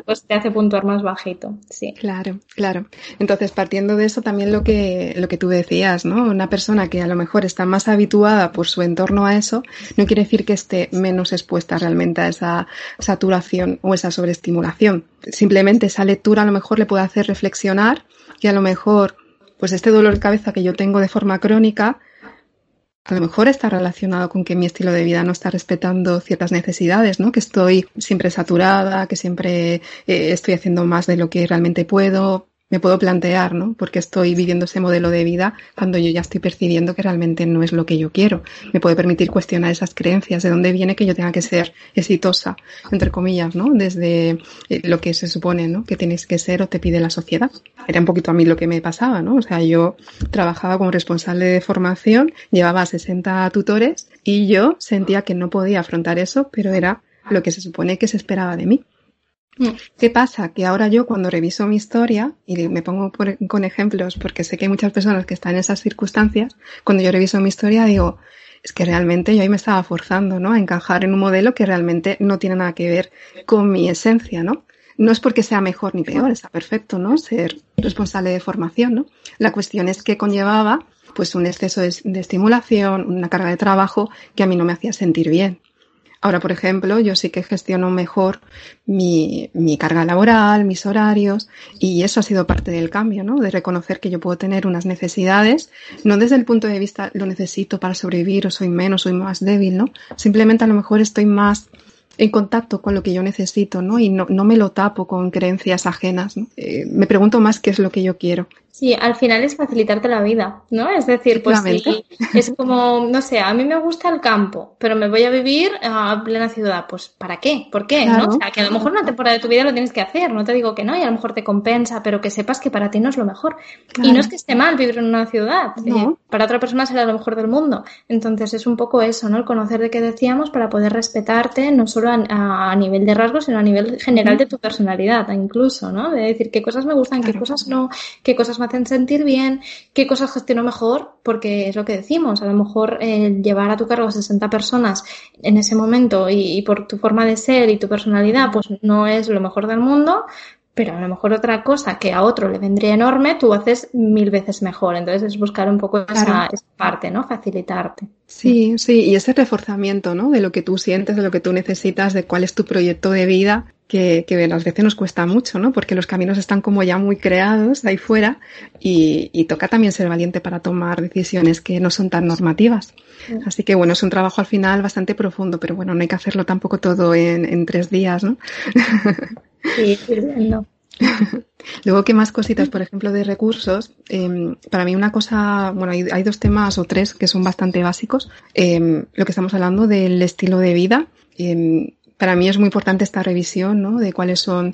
pues te hace puntuar más bajito. Sí. Claro, claro. Entonces, partiendo de eso, también lo que, lo que tú decías, ¿no? Una persona que a lo mejor está más habituada por su entorno a eso, no quiere decir que esté menos expuesta realmente a esa saturación o esa sobreestimulación. Simplemente esa lectura a lo mejor le puede hacer reflexionar y a lo mejor, pues este dolor de cabeza que yo tengo de forma crónica, a lo mejor está relacionado con que mi estilo de vida no está respetando ciertas necesidades, ¿no? Que estoy siempre saturada, que siempre eh, estoy haciendo más de lo que realmente puedo, me puedo plantear, ¿no? Porque estoy viviendo ese modelo de vida cuando yo ya estoy percibiendo que realmente no es lo que yo quiero. Me puede permitir cuestionar esas creencias, de dónde viene que yo tenga que ser exitosa, entre comillas, ¿no? Desde eh, lo que se supone, ¿no? Que tienes que ser o te pide la sociedad. Era un poquito a mí lo que me pasaba, ¿no? O sea, yo trabajaba como responsable de formación, llevaba 60 tutores y yo sentía que no podía afrontar eso, pero era lo que se supone que se esperaba de mí. Mm. ¿Qué pasa? Que ahora yo cuando reviso mi historia, y me pongo con ejemplos porque sé que hay muchas personas que están en esas circunstancias, cuando yo reviso mi historia digo, es que realmente yo ahí me estaba forzando, ¿no? A encajar en un modelo que realmente no tiene nada que ver con mi esencia, ¿no? No es porque sea mejor ni peor, está perfecto, ¿no? Ser responsable de formación, ¿no? La cuestión es que conllevaba pues un exceso de, de estimulación, una carga de trabajo que a mí no me hacía sentir bien. Ahora, por ejemplo, yo sí que gestiono mejor mi, mi, carga laboral, mis horarios, y eso ha sido parte del cambio, ¿no? De reconocer que yo puedo tener unas necesidades, no desde el punto de vista lo necesito para sobrevivir o soy menos, soy más débil, ¿no? Simplemente a lo mejor estoy más en contacto con lo que yo necesito, ¿no? Y no, no me lo tapo con creencias ajenas, ¿no? eh, me pregunto más qué es lo que yo quiero. Sí, al final es facilitarte la vida, ¿no? Es decir, pues sí, es como, no sé, a mí me gusta el campo, pero me voy a vivir a plena ciudad. Pues, ¿para qué? ¿Por qué? Claro. ¿no? O sea, que a lo mejor una temporada de tu vida lo tienes que hacer, no te digo que no, y a lo mejor te compensa, pero que sepas que para ti no es lo mejor. Claro. Y no es que esté mal vivir en una ciudad, no. eh, para otra persona será lo mejor del mundo. Entonces es un poco eso, ¿no? El conocer de qué decíamos para poder respetarte, no solo a, a nivel de rasgos, sino a nivel general de tu personalidad, incluso, ¿no? De decir qué cosas me gustan, claro. qué cosas no, qué cosas me hacen sentir bien, qué cosas gestiono mejor, porque es lo que decimos, a lo mejor eh, llevar a tu cargo a 60 personas en ese momento y, y, por tu forma de ser y tu personalidad, pues no es lo mejor del mundo, pero a lo mejor otra cosa que a otro le vendría enorme, tú haces mil veces mejor. Entonces es buscar un poco claro. esa, esa, parte, ¿no? Facilitarte. Sí, sí, y ese reforzamiento, ¿no? De lo que tú sientes, de lo que tú necesitas, de cuál es tu proyecto de vida que, que a veces nos cuesta mucho, ¿no? Porque los caminos están como ya muy creados ahí fuera y, y toca también ser valiente para tomar decisiones que no son tan normativas. Sí. Así que bueno, es un trabajo al final bastante profundo, pero bueno, no hay que hacerlo tampoco todo en, en tres días, ¿no? Sí. Luego, ¿qué más cositas? Por ejemplo, de recursos. Eh, para mí una cosa, bueno, hay, dos temas o tres que son bastante básicos. Eh, lo que estamos hablando del estilo de vida. Eh, para mí es muy importante esta revisión ¿no? de cuáles son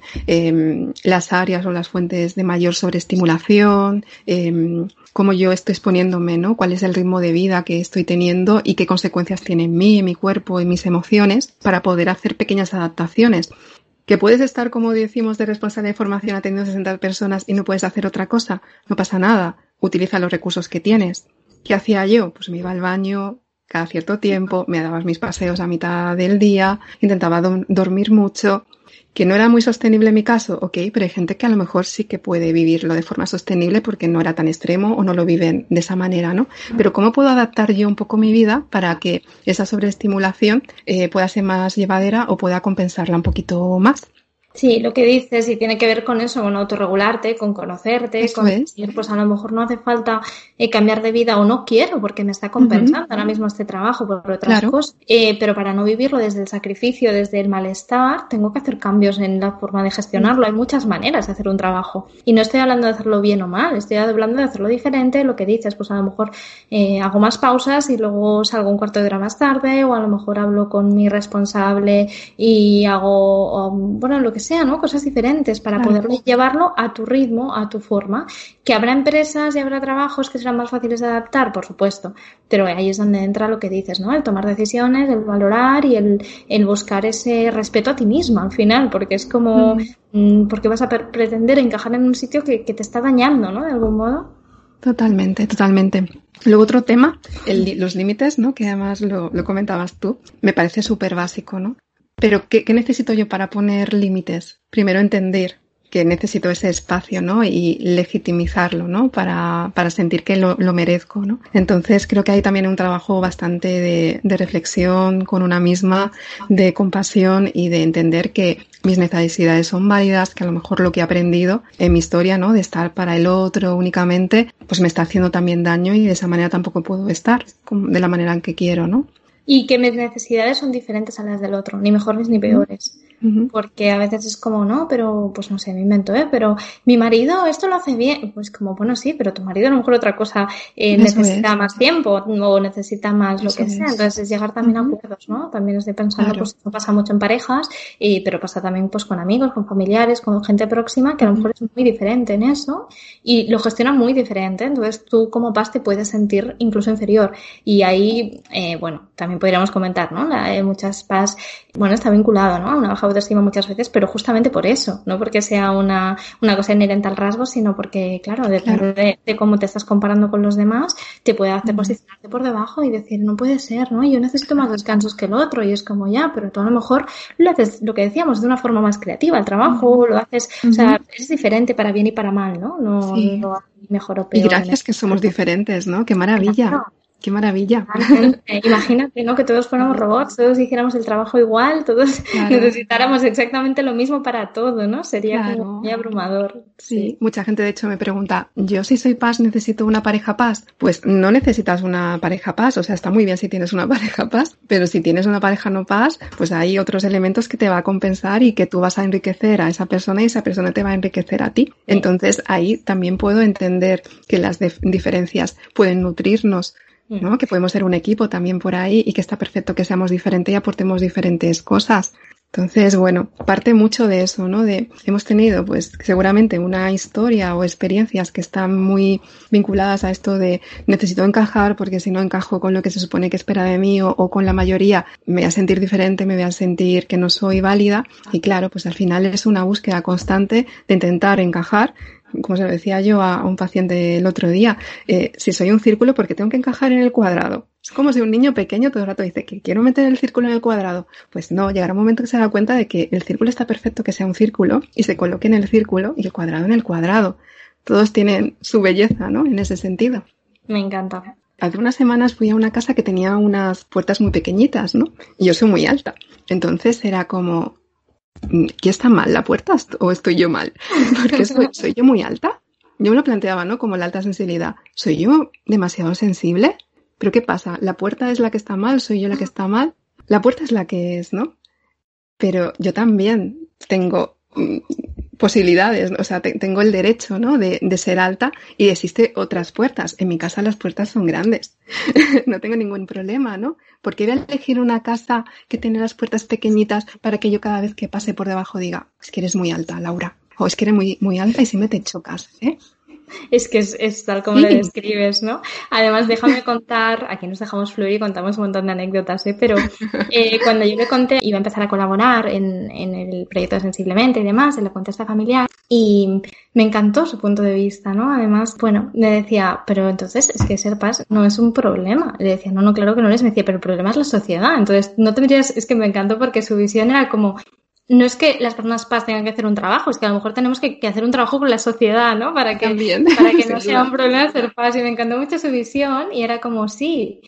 las áreas o las fuentes de mayor sobreestimulación, cómo yo estoy exponiéndome, ¿no? cuál es el ritmo de vida que estoy teniendo y qué consecuencias tiene en mí, en mi cuerpo, en mis emociones, para poder hacer pequeñas adaptaciones. Que puedes estar, como decimos, de responsable de formación atendiendo a 60 personas y no puedes hacer otra cosa. No pasa nada. Utiliza los recursos que tienes. ¿Qué hacía yo? Pues me iba al baño, cada cierto tiempo, me daba mis paseos a mitad del día, intentaba do dormir mucho, que no era muy sostenible en mi caso, ok, pero hay gente que a lo mejor sí que puede vivirlo de forma sostenible porque no era tan extremo o no lo viven de esa manera, ¿no? Pero ¿cómo puedo adaptar yo un poco mi vida para que esa sobreestimulación eh, pueda ser más llevadera o pueda compensarla un poquito más? Sí, lo que dices y tiene que ver con eso, con autorregularte, con conocerte, eso con es. pues a lo mejor no hace falta eh, cambiar de vida o no quiero porque me está compensando uh -huh. ahora mismo este trabajo por otras claro. cosas, eh, pero para no vivirlo desde el sacrificio, desde el malestar, tengo que hacer cambios en la forma de gestionarlo. Hay muchas maneras de hacer un trabajo y no estoy hablando de hacerlo bien o mal, estoy hablando de hacerlo diferente. Lo que dices, pues a lo mejor eh, hago más pausas y luego salgo un cuarto de hora más tarde o a lo mejor hablo con mi responsable y hago, bueno, lo que sea, ¿no? Cosas diferentes para claro. poder llevarlo a tu ritmo, a tu forma. Que habrá empresas y habrá trabajos que serán más fáciles de adaptar, por supuesto. Pero ahí es donde entra lo que dices, ¿no? El tomar decisiones, el valorar y el, el buscar ese respeto a ti mismo al final, porque es como, mm. porque vas a pretender encajar en un sitio que, que te está dañando, ¿no? De algún modo. Totalmente, totalmente. Luego otro tema, el, los límites, ¿no? Que además lo, lo comentabas tú, me parece súper básico, ¿no? Pero ¿qué, ¿qué, necesito yo para poner límites? Primero entender que necesito ese espacio, ¿no? Y legitimizarlo, ¿no? Para, para sentir que lo, lo, merezco, ¿no? Entonces creo que hay también un trabajo bastante de, de, reflexión con una misma, de compasión y de entender que mis necesidades son válidas, que a lo mejor lo que he aprendido en mi historia, ¿no? De estar para el otro únicamente, pues me está haciendo también daño y de esa manera tampoco puedo estar de la manera en que quiero, ¿no? Y que mis necesidades son diferentes a las del otro, ni mejores ni peores. Porque a veces es como, no, pero pues no sé, me invento, ¿eh? Pero mi marido esto lo hace bien. Pues como, bueno, sí, pero tu marido a lo mejor otra cosa eh, necesita es. más tiempo o necesita más lo que sea. Entonces es llegar también a acuerdos, ¿no? También estoy pensando, claro. pues no pasa mucho en parejas, y, pero pasa también pues con amigos, con familiares, con gente próxima, que a lo mejor es muy diferente en eso y lo gestiona muy diferente. Entonces tú como PAS te puedes sentir incluso inferior. Y ahí, eh, bueno, también podríamos comentar, ¿no? La, eh, muchas PAS, bueno, está vinculado, ¿no? A una baja autoestima muchas veces, pero justamente por eso, no porque sea una, una cosa inherente al rasgo, sino porque, claro, depende claro. De, de, cómo te estás comparando con los demás, te puede hacer posicionarte por debajo y decir, no puede ser, ¿no? Yo necesito más descansos que el otro, y es como ya, pero tú a lo mejor lo haces, lo que decíamos, de una forma más creativa, el trabajo, lo haces, uh -huh. o sea, es diferente para bien y para mal, ¿no? No, sí. no mejor o peor. Y gracias que somos diferentes, ¿no? Qué maravilla. Claro. Qué maravilla. Imagínate, ¿no? Que todos fuéramos robots, todos hiciéramos el trabajo igual, todos necesitáramos exactamente lo mismo para todo, ¿no? Sería como muy abrumador. Sí. mucha gente de hecho me pregunta, ¿yo si soy paz necesito una pareja paz? Pues no necesitas una pareja paz, o sea, está muy bien si tienes una pareja paz, pero si tienes una pareja no paz, pues hay otros elementos que te va a compensar y que tú vas a enriquecer a esa persona y esa persona te va a enriquecer a ti. Entonces ahí también puedo entender que las diferencias pueden nutrirnos ¿no? Que podemos ser un equipo también por ahí y que está perfecto que seamos diferentes y aportemos diferentes cosas. Entonces, bueno, parte mucho de eso, ¿no? De, hemos tenido, pues, seguramente una historia o experiencias que están muy vinculadas a esto de necesito encajar porque si no encajo con lo que se supone que espera de mí o, o con la mayoría, me voy a sentir diferente, me voy a sentir que no soy válida. Y claro, pues al final es una búsqueda constante de intentar encajar como se lo decía yo a, un paciente el otro día, eh, si soy un círculo, porque tengo que encajar en el cuadrado? Es como si un niño pequeño todo el rato dice que quiero meter el círculo en el cuadrado. Pues no, llegará un momento que se da cuenta de que el círculo está perfecto que sea un círculo y se coloque en el círculo y el cuadrado en el cuadrado. Todos tienen su belleza, ¿no? En ese sentido. Me encanta. Hace unas semanas fui a una casa que tenía unas puertas muy pequeñitas, ¿no? Y yo soy muy alta. Entonces era como, ¿qué está mal la puerta o estoy yo mal? Porque soy, soy yo muy alta. Yo me lo planteaba, ¿no? Como la alta sensibilidad. ¿Soy yo demasiado sensible? ¿Pero qué pasa? ¿La puerta es la que está mal? ¿Soy yo la que está mal? La puerta es la que es, ¿no? Pero yo también tengo posibilidades, o sea, tengo el derecho, ¿no? De, ser alta y existe otras puertas. En mi casa las puertas son grandes, no tengo ningún problema, ¿no? Porque voy a elegir una casa que tiene las puertas pequeñitas para que yo cada vez que pase por debajo diga, es que eres muy alta, Laura, o es que eres muy, muy alta y si me te chocas, ¿eh? Es que es, tal como lo describes, ¿no? Además, déjame contar, aquí nos dejamos fluir y contamos un montón de anécdotas, ¿eh? Pero eh, cuando yo le conté, iba a empezar a colaborar en, en el proyecto Sensiblemente y demás, en la contesta familiar, y me encantó su punto de vista, ¿no? Además, bueno, me decía, pero entonces es que ser paz no es un problema. Le decía, no, no, claro que no es. Me decía, pero el problema es la sociedad. Entonces, no tendrías, es que me encantó porque su visión era como, no es que las personas PAS tengan que hacer un trabajo, es que a lo mejor tenemos que, hacer un trabajo con la sociedad, ¿no? Para que, para que no sea un problema ser PAS. Y me encantó mucho su visión y era como, sí,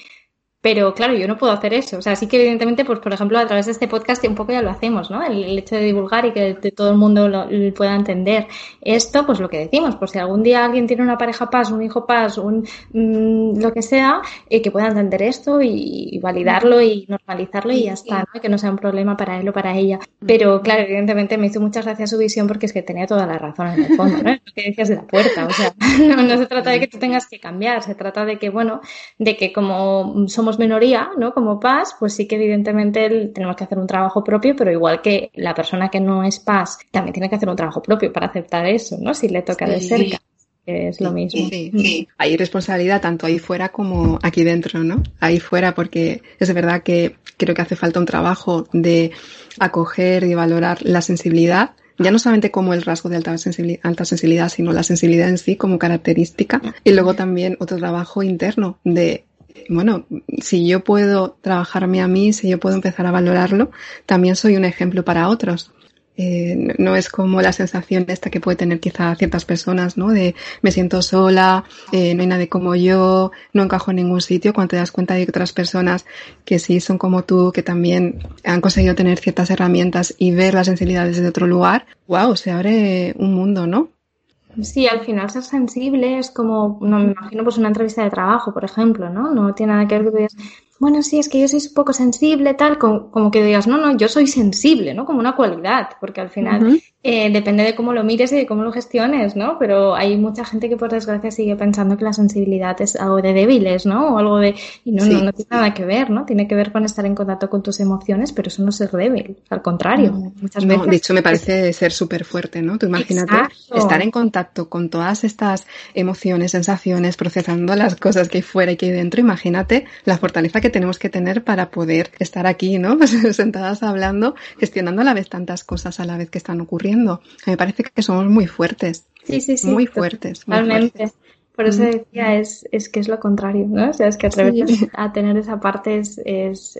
pero claro, yo no puedo hacer eso. O sea, sí que evidentemente, pues por ejemplo, a través de este podcast un poco ya lo hacemos, ¿no? El, hecho de divulgar y que todo el mundo lo, pueda entender. Esto, pues lo que decimos, pues si algún día alguien tiene una pareja paz, un hijo paz, un mm, lo que sea, eh, que pueda entender esto y, validarlo y normalizarlo y ya está, ¿no? Que no sea un problema para él o para ella. Pero claro, evidentemente me hizo muchas gracias su visión porque es que tenía toda la razón en el fondo, ¿no? Lo que decías de la puerta. O sea, no, no se trata de que tú tengas que cambiar, se trata de que, bueno, de que como somos minoría, ¿no? Como PAS, pues sí que evidentemente tenemos que hacer un trabajo propio, pero igual que la persona que no es PAS también tiene que hacer un trabajo propio para aceptar eso, ¿no? Si le toca de cerca. Es lo mismo. Sí, sí. Hay responsabilidad tanto ahí fuera como aquí dentro, ¿no? Ahí fuera, porque es verdad que creo que hace falta un trabajo de acoger y valorar la sensibilidad, ya no solamente como el rasgo de alta sensibilidad, alta sensibilidad, sino la sensibilidad en sí como característica. Y luego también otro trabajo interno de bueno, si yo puedo trabajarme a mí, si yo puedo empezar a valorarlo, también soy un ejemplo para otros. Eh, no es como la sensación esta que puede tener quizá ciertas personas, ¿no? De me siento sola, eh, no hay nadie como yo, no encajo en ningún sitio, cuando te das cuenta de otras personas que sí son como tú, que también han conseguido tener ciertas herramientas y ver las sensibilidades desde otro lugar, wow, se abre un mundo, ¿no? Sí, al final ser sensible es como, no me imagino, pues una entrevista de trabajo, por ejemplo, ¿no? No tiene nada que ver que bueno, sí, es que yo soy un poco sensible, tal, como, como, que digas, no, no, yo soy sensible, ¿no? Como una cualidad, porque al final eh, depende de cómo lo mires y de cómo lo gestiones, ¿no? Pero hay mucha gente que por desgracia sigue pensando que la sensibilidad es algo de débiles, ¿no? O algo de... Y no, no, no, tiene nada que ver, ¿no? Tiene que ver con estar en contacto con tus emociones, pero eso no es ser débil, al contrario. muchas veces... De hecho, me parece ser súper fuerte, ¿no? Tú imagínate estar en contacto con todas estas emociones, sensaciones, procesando las cosas que hay fuera y que hay dentro. Imagínate la fortaleza que tenemos que tener para poder estar aquí, ¿no? Sentadas hablando, gestionando a la vez tantas cosas a la vez que están ocurriendo me parece que somos muy fuertes. Sí, sí, sí. Muy fuertes. Totalmente. Por eso decía, es, que es lo contrario, ¿no? O sea, es que atreverte a tener esa parte es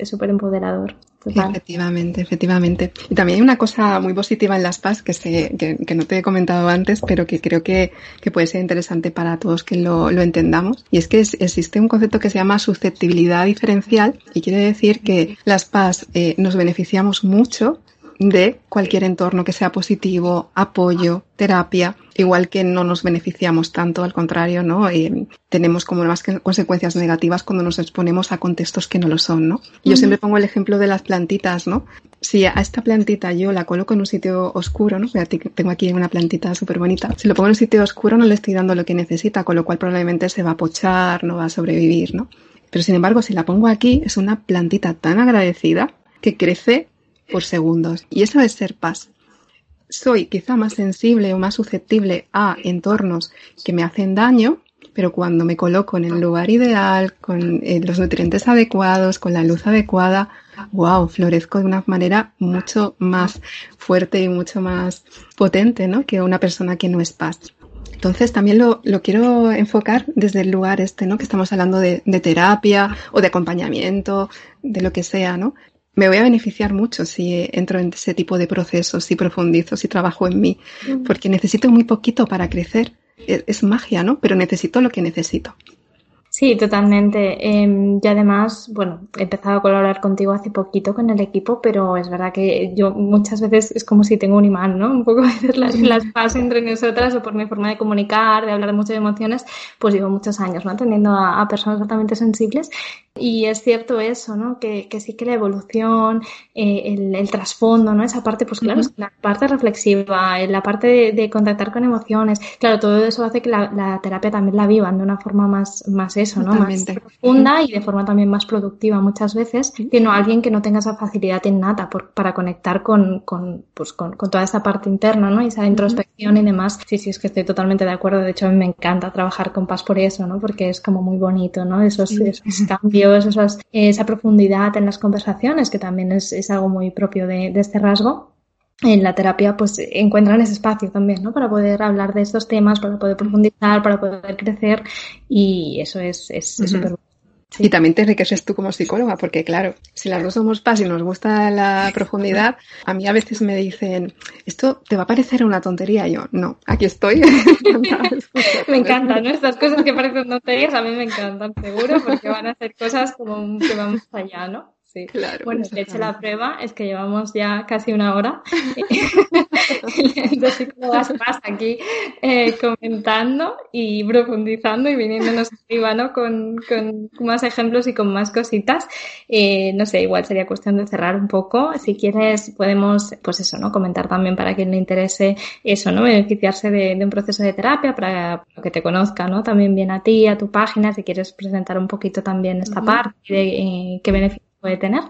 súper es, empoderador. Efectivamente, efectivamente. Y también hay una cosa muy positiva en las PAS que, se, que, no te he comentado antes, pero que creo que, que puede ser interesante para todos que lo, lo entendamos. Y es que existe un concepto que se llama susceptibilidad diferencial y quiere decir que las PAS eh, nos beneficiamos mucho de cualquier entorno que sea positivo, apoyo, terapia, igual que no nos beneficiamos tanto, al contrario, ¿no? Eh, tenemos como más consecuencias negativas cuando nos exponemos a contextos que no lo son, ¿no? Yo siempre pongo el ejemplo de las plantitas, ¿no? Si a esta plantita yo la coloco en un sitio oscuro, ¿no? Tengo aquí una plantita súper bonita. Si lo pongo en un sitio oscuro no le estoy dando lo que necesita, con lo cual probablemente se va a pochar, no va a sobrevivir, ¿no? Pero sin embargo, si la pongo aquí, es una plantita tan agradecida que crece por segundos. Y eso es ser paz. Soy quizá más sensible o más susceptible a entornos que me hacen daño, pero cuando me coloco en el lugar ideal, con eh, los nutrientes adecuados, con la luz adecuada, wow, florezco de una manera mucho más fuerte y mucho más potente, ¿no? Que una persona que no es paz. Entonces también lo, quiero enfocar desde el lugar este, ¿no? Que estamos hablando de, de, terapia o de acompañamiento, de lo que sea, ¿no? Me voy a beneficiar mucho si entro en ese tipo de procesos, si profundizo, si trabajo en mí, porque necesito muy poquito para crecer. Es, es magia, ¿no? Pero necesito lo que necesito. Sí, totalmente. Eh, y además, bueno, he empezado a colaborar contigo hace poquito con el equipo, pero es verdad que yo muchas veces es como si tengo un imán, ¿no? Un poco a veces las, las paso entre nosotras o por mi forma de comunicar, de hablar de muchas emociones, pues llevo muchos años, ¿no? Atendiendo a, a personas altamente sensibles y es cierto eso, ¿no? Que, que sí que la evolución, eh, el, el, trasfondo, ¿no? Esa parte, pues claro, la parte reflexiva, la parte de, de, contactar con emociones, claro, todo eso hace que la, la, terapia también la vivan de una forma más, más eso, ¿no? Más profunda y de forma también más productiva muchas veces, que no alguien que no tenga esa facilidad innata por, para conectar con, con, pues, con, con, toda esa parte interna, ¿no? Y esa introspección y demás. Sí, sí, es que estoy totalmente de acuerdo. De hecho, a mí me encanta trabajar con Paz por eso, ¿no? Porque es como muy bonito, ¿no? Esos, esos cambios esas, esa profundidad en las conversaciones, que también es, es algo muy propio de, de, este rasgo. En la terapia, pues encuentran ese espacio también, ¿no? Para poder hablar de estos temas, para poder profundizar, para poder crecer, y eso es súper es, y también te enriqueces tú como psicóloga, porque claro, si las dos somos paz y nos gusta la profundidad, a mí a veces me dicen, esto te va a parecer una tontería. yo, no, aquí estoy. me encantan, ¿no? Estas cosas que parecen tonterías a mí me encantan, seguro, porque van a ser cosas como que vamos allá, ¿no? Sí. Claro, bueno, de hecho la prueba es que llevamos ya casi una hora dos psicólogas más aquí eh, comentando y profundizando y viniéndonos arriba, ¿no? Con, con, más ejemplos y con más cositas. Eh, no sé, igual sería cuestión de cerrar un poco. Si quieres, podemos, pues eso, ¿no? Comentar también para quien le interese eso, ¿no? Beneficiarse de, de un proceso de terapia para que te conozca, ¿no? También bien a ti, a tu página, si quieres presentar un poquito también esta uh -huh. parte de eh, qué beneficios puede tener.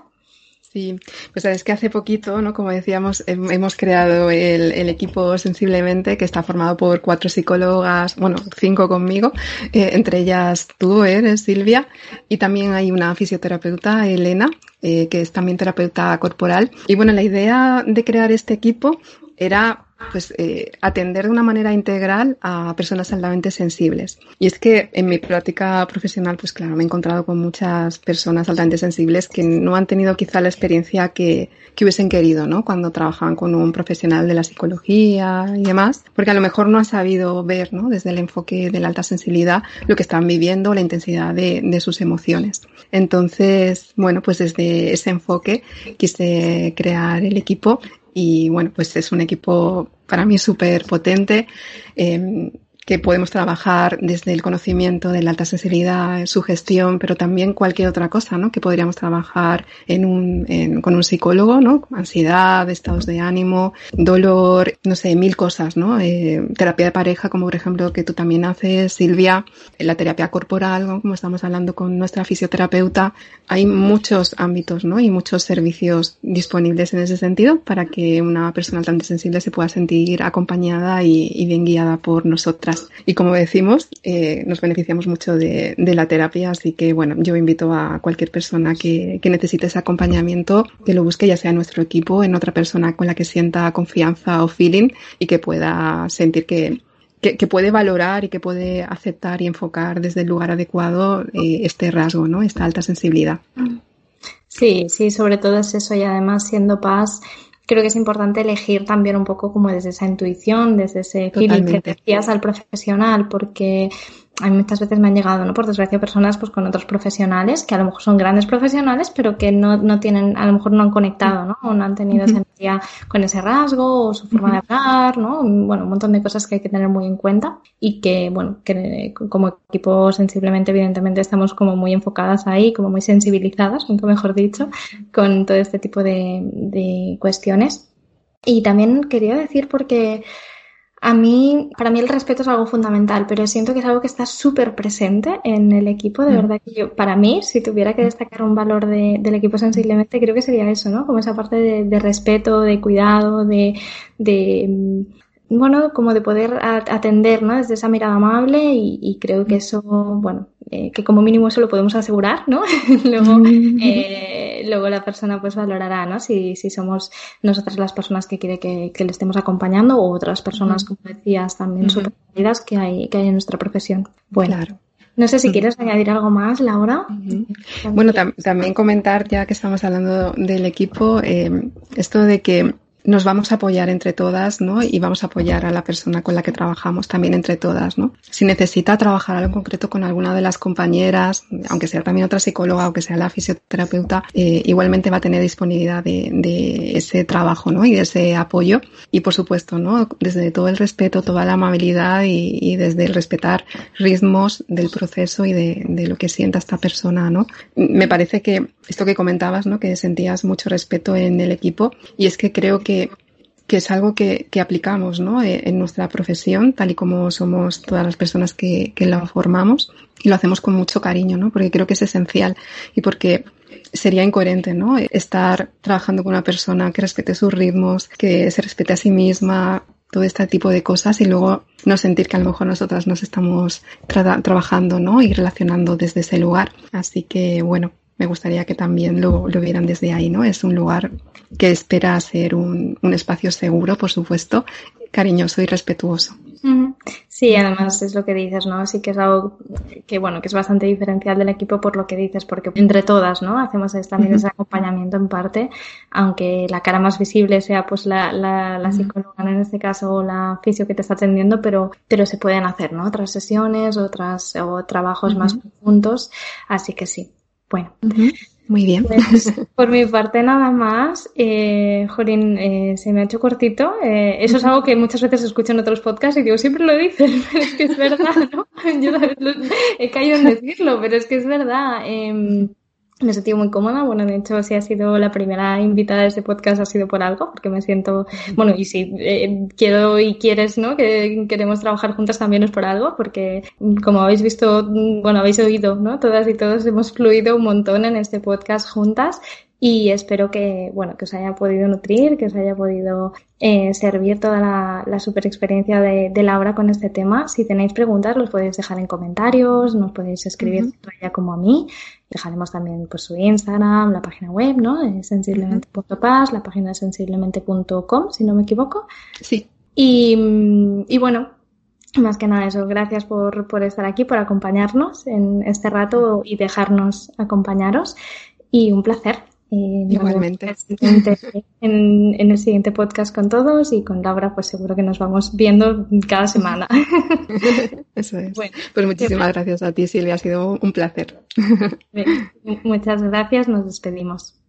Sí, pues sabes que hace poquito, ¿no? Como decíamos, hemos creado el, equipo Sensiblemente, que está formado por cuatro psicólogas, bueno, cinco conmigo, eh, entre ellas tú eres Silvia, y también hay una fisioterapeuta, Elena, eh, que es también terapeuta corporal. Y bueno, la idea de crear este equipo era pues eh, atender de una manera integral a personas altamente sensibles. Y es que en mi práctica profesional, pues claro, me he encontrado con muchas personas altamente sensibles que no han tenido quizá la experiencia que, que hubiesen querido, ¿no? Cuando trabajaban con un profesional de la psicología y demás, porque a lo mejor no han sabido ver, ¿no? Desde el enfoque de la alta sensibilidad lo que están viviendo, la intensidad de, de sus emociones. Entonces, bueno, pues desde ese enfoque quise crear el equipo y bueno, pues es un equipo para mí súper potente. Eh, que podemos trabajar desde el conocimiento de la alta sensibilidad, su gestión, pero también cualquier otra cosa, ¿no? Que podríamos trabajar en un, en, con un psicólogo, ¿no? Ansiedad, estados de ánimo, dolor, no sé, mil cosas, ¿no? Eh, terapia de pareja, como por ejemplo que tú también haces, Silvia, la terapia corporal, ¿no? Como estamos hablando con nuestra fisioterapeuta. Hay muchos ámbitos, ¿no? Y muchos servicios disponibles en ese sentido para que una persona altamente sensible se pueda sentir acompañada y bien guiada por nosotras. Y como decimos, eh, nos beneficiamos mucho de, la terapia, así que bueno, yo invito a cualquier persona que, necesite ese acompañamiento que lo busque ya sea en nuestro equipo, en otra persona con la que sienta confianza o feeling y que pueda sentir que, que, que, puede valorar y que puede aceptar y enfocar desde el lugar adecuado eh, este rasgo, ¿no? Esta alta sensibilidad. Sí, sí, sobre todo es eso y además siendo paz creo que es importante elegir también un poco como desde esa intuición, desde ese feeling que decías al profesional, porque a mí muchas veces me han llegado, ¿no? Por desgracia, personas pues con otros profesionales que a lo mejor son grandes profesionales, pero que no, no tienen, a lo mejor no han conectado, ¿no? O no han tenido esa empatía con ese rasgo o su forma de hablar, ¿no? Bueno, un montón de cosas que hay que tener muy en cuenta y que, bueno, que como equipo sensiblemente, evidentemente, estamos como muy enfocadas ahí, como muy sensibilizadas, nunca mejor dicho, con todo este tipo de, de cuestiones. Y también quería decir porque a mí, para mí el respeto es algo fundamental, pero siento que es algo que está súper presente en el equipo. De mm. verdad que yo, para mí, si tuviera que destacar un valor de, del equipo sensiblemente, creo que sería eso, ¿no? Como esa parte de, de respeto, de cuidado, de, de bueno, como de poder atender, ¿no? Desde esa mirada amable y, creo que eso, bueno, eh, que como mínimo eso lo podemos asegurar, ¿no? luego, eh, luego la persona pues valorará, ¿no? Si, si somos nosotras las personas que quiere que, le estemos acompañando o otras personas, como decías, también súper que hay, que hay en nuestra profesión. Bueno. No sé si quieres añadir algo más, Laura. Bueno, también comentar, ya que estamos hablando del equipo, eh, esto de que nos vamos a apoyar entre todas, ¿no? Y vamos a apoyar a la persona con la que trabajamos también entre todas, ¿no? Si necesita trabajar algo concreto con alguna de las compañeras, aunque sea también otra psicóloga o que sea la fisioterapeuta, eh, igualmente va a tener disponibilidad de, ese trabajo, ¿no? Y de ese apoyo. Y por supuesto, ¿no? Desde todo el respeto, toda la amabilidad y, y desde el respetar ritmos del proceso y de, de lo que sienta esta persona, ¿no? Me parece que esto que comentabas, ¿no? Que sentías mucho respeto en el equipo y es que creo que que, es algo que, aplicamos ¿no? Eh, en nuestra profesión, tal y como somos todas las personas que, que la formamos, y lo hacemos con mucho cariño, ¿no? porque creo que es esencial y porque sería incoherente, ¿no? Estar trabajando con una persona que respete sus ritmos, que se respete a sí misma, todo este tipo de cosas y luego no sentir que a lo mejor nosotras nos estamos trabajando, ¿no? Y relacionando desde ese lugar. Así que, bueno, me gustaría que también lo, lo, vieran desde ahí, ¿no? Es un lugar que espera ser un, un espacio seguro, por supuesto, cariñoso y respetuoso. Sí, además es lo que dices, ¿no? Sí que es algo que, bueno, que es bastante diferencial del equipo por lo que dices, porque entre todas, ¿no? Hacemos también ese acompañamiento en parte, aunque la cara más visible sea pues la, la, la psicóloga en este caso o la fisio que te está atendiendo, pero, pero se pueden hacer, ¿no? Otras sesiones, otras, o trabajos más juntos, así que sí, bueno. Muy bien. Pues, por mi parte nada más. Eh, Jorín, eh, se me ha hecho cortito. Eh, eso es algo que muchas veces escucho en otros podcasts y digo, siempre lo dicen, pero es que es verdad, ¿no? Yo he caído en decirlo, pero es que es verdad. Eh, me he sentido muy cómoda. Bueno, de hecho, si ha sido la primera invitada de este podcast, ha sido por algo, porque me siento, bueno, y si eh, quiero y quieres, ¿no? Que queremos trabajar juntas también es por algo, porque como habéis visto, bueno, habéis oído, ¿no? Todas y todos hemos fluido un montón en este podcast juntas y espero que, bueno, que os haya podido nutrir, que os haya podido eh, servir toda la, la super experiencia de, de, Laura con este tema. Si tenéis preguntas, los podéis dejar en comentarios, nos podéis escribir tanto ella como a mí. Dejaremos también pues, su Instagram, la página web, ¿no? sensiblemente.paz, la página sensiblemente.com, si no me equivoco. Sí. Y, y bueno, más que nada eso, gracias por, por estar aquí, por acompañarnos en este rato y dejarnos acompañaros. Y un placer. Eh, Igualmente. En, en, el siguiente podcast con todos y con Laura, pues seguro que nos vamos viendo cada semana. Eso es. Bueno, pues muchísimas gracias a ti, Silvia. Ha sido un placer. Muchas gracias. Nos despedimos.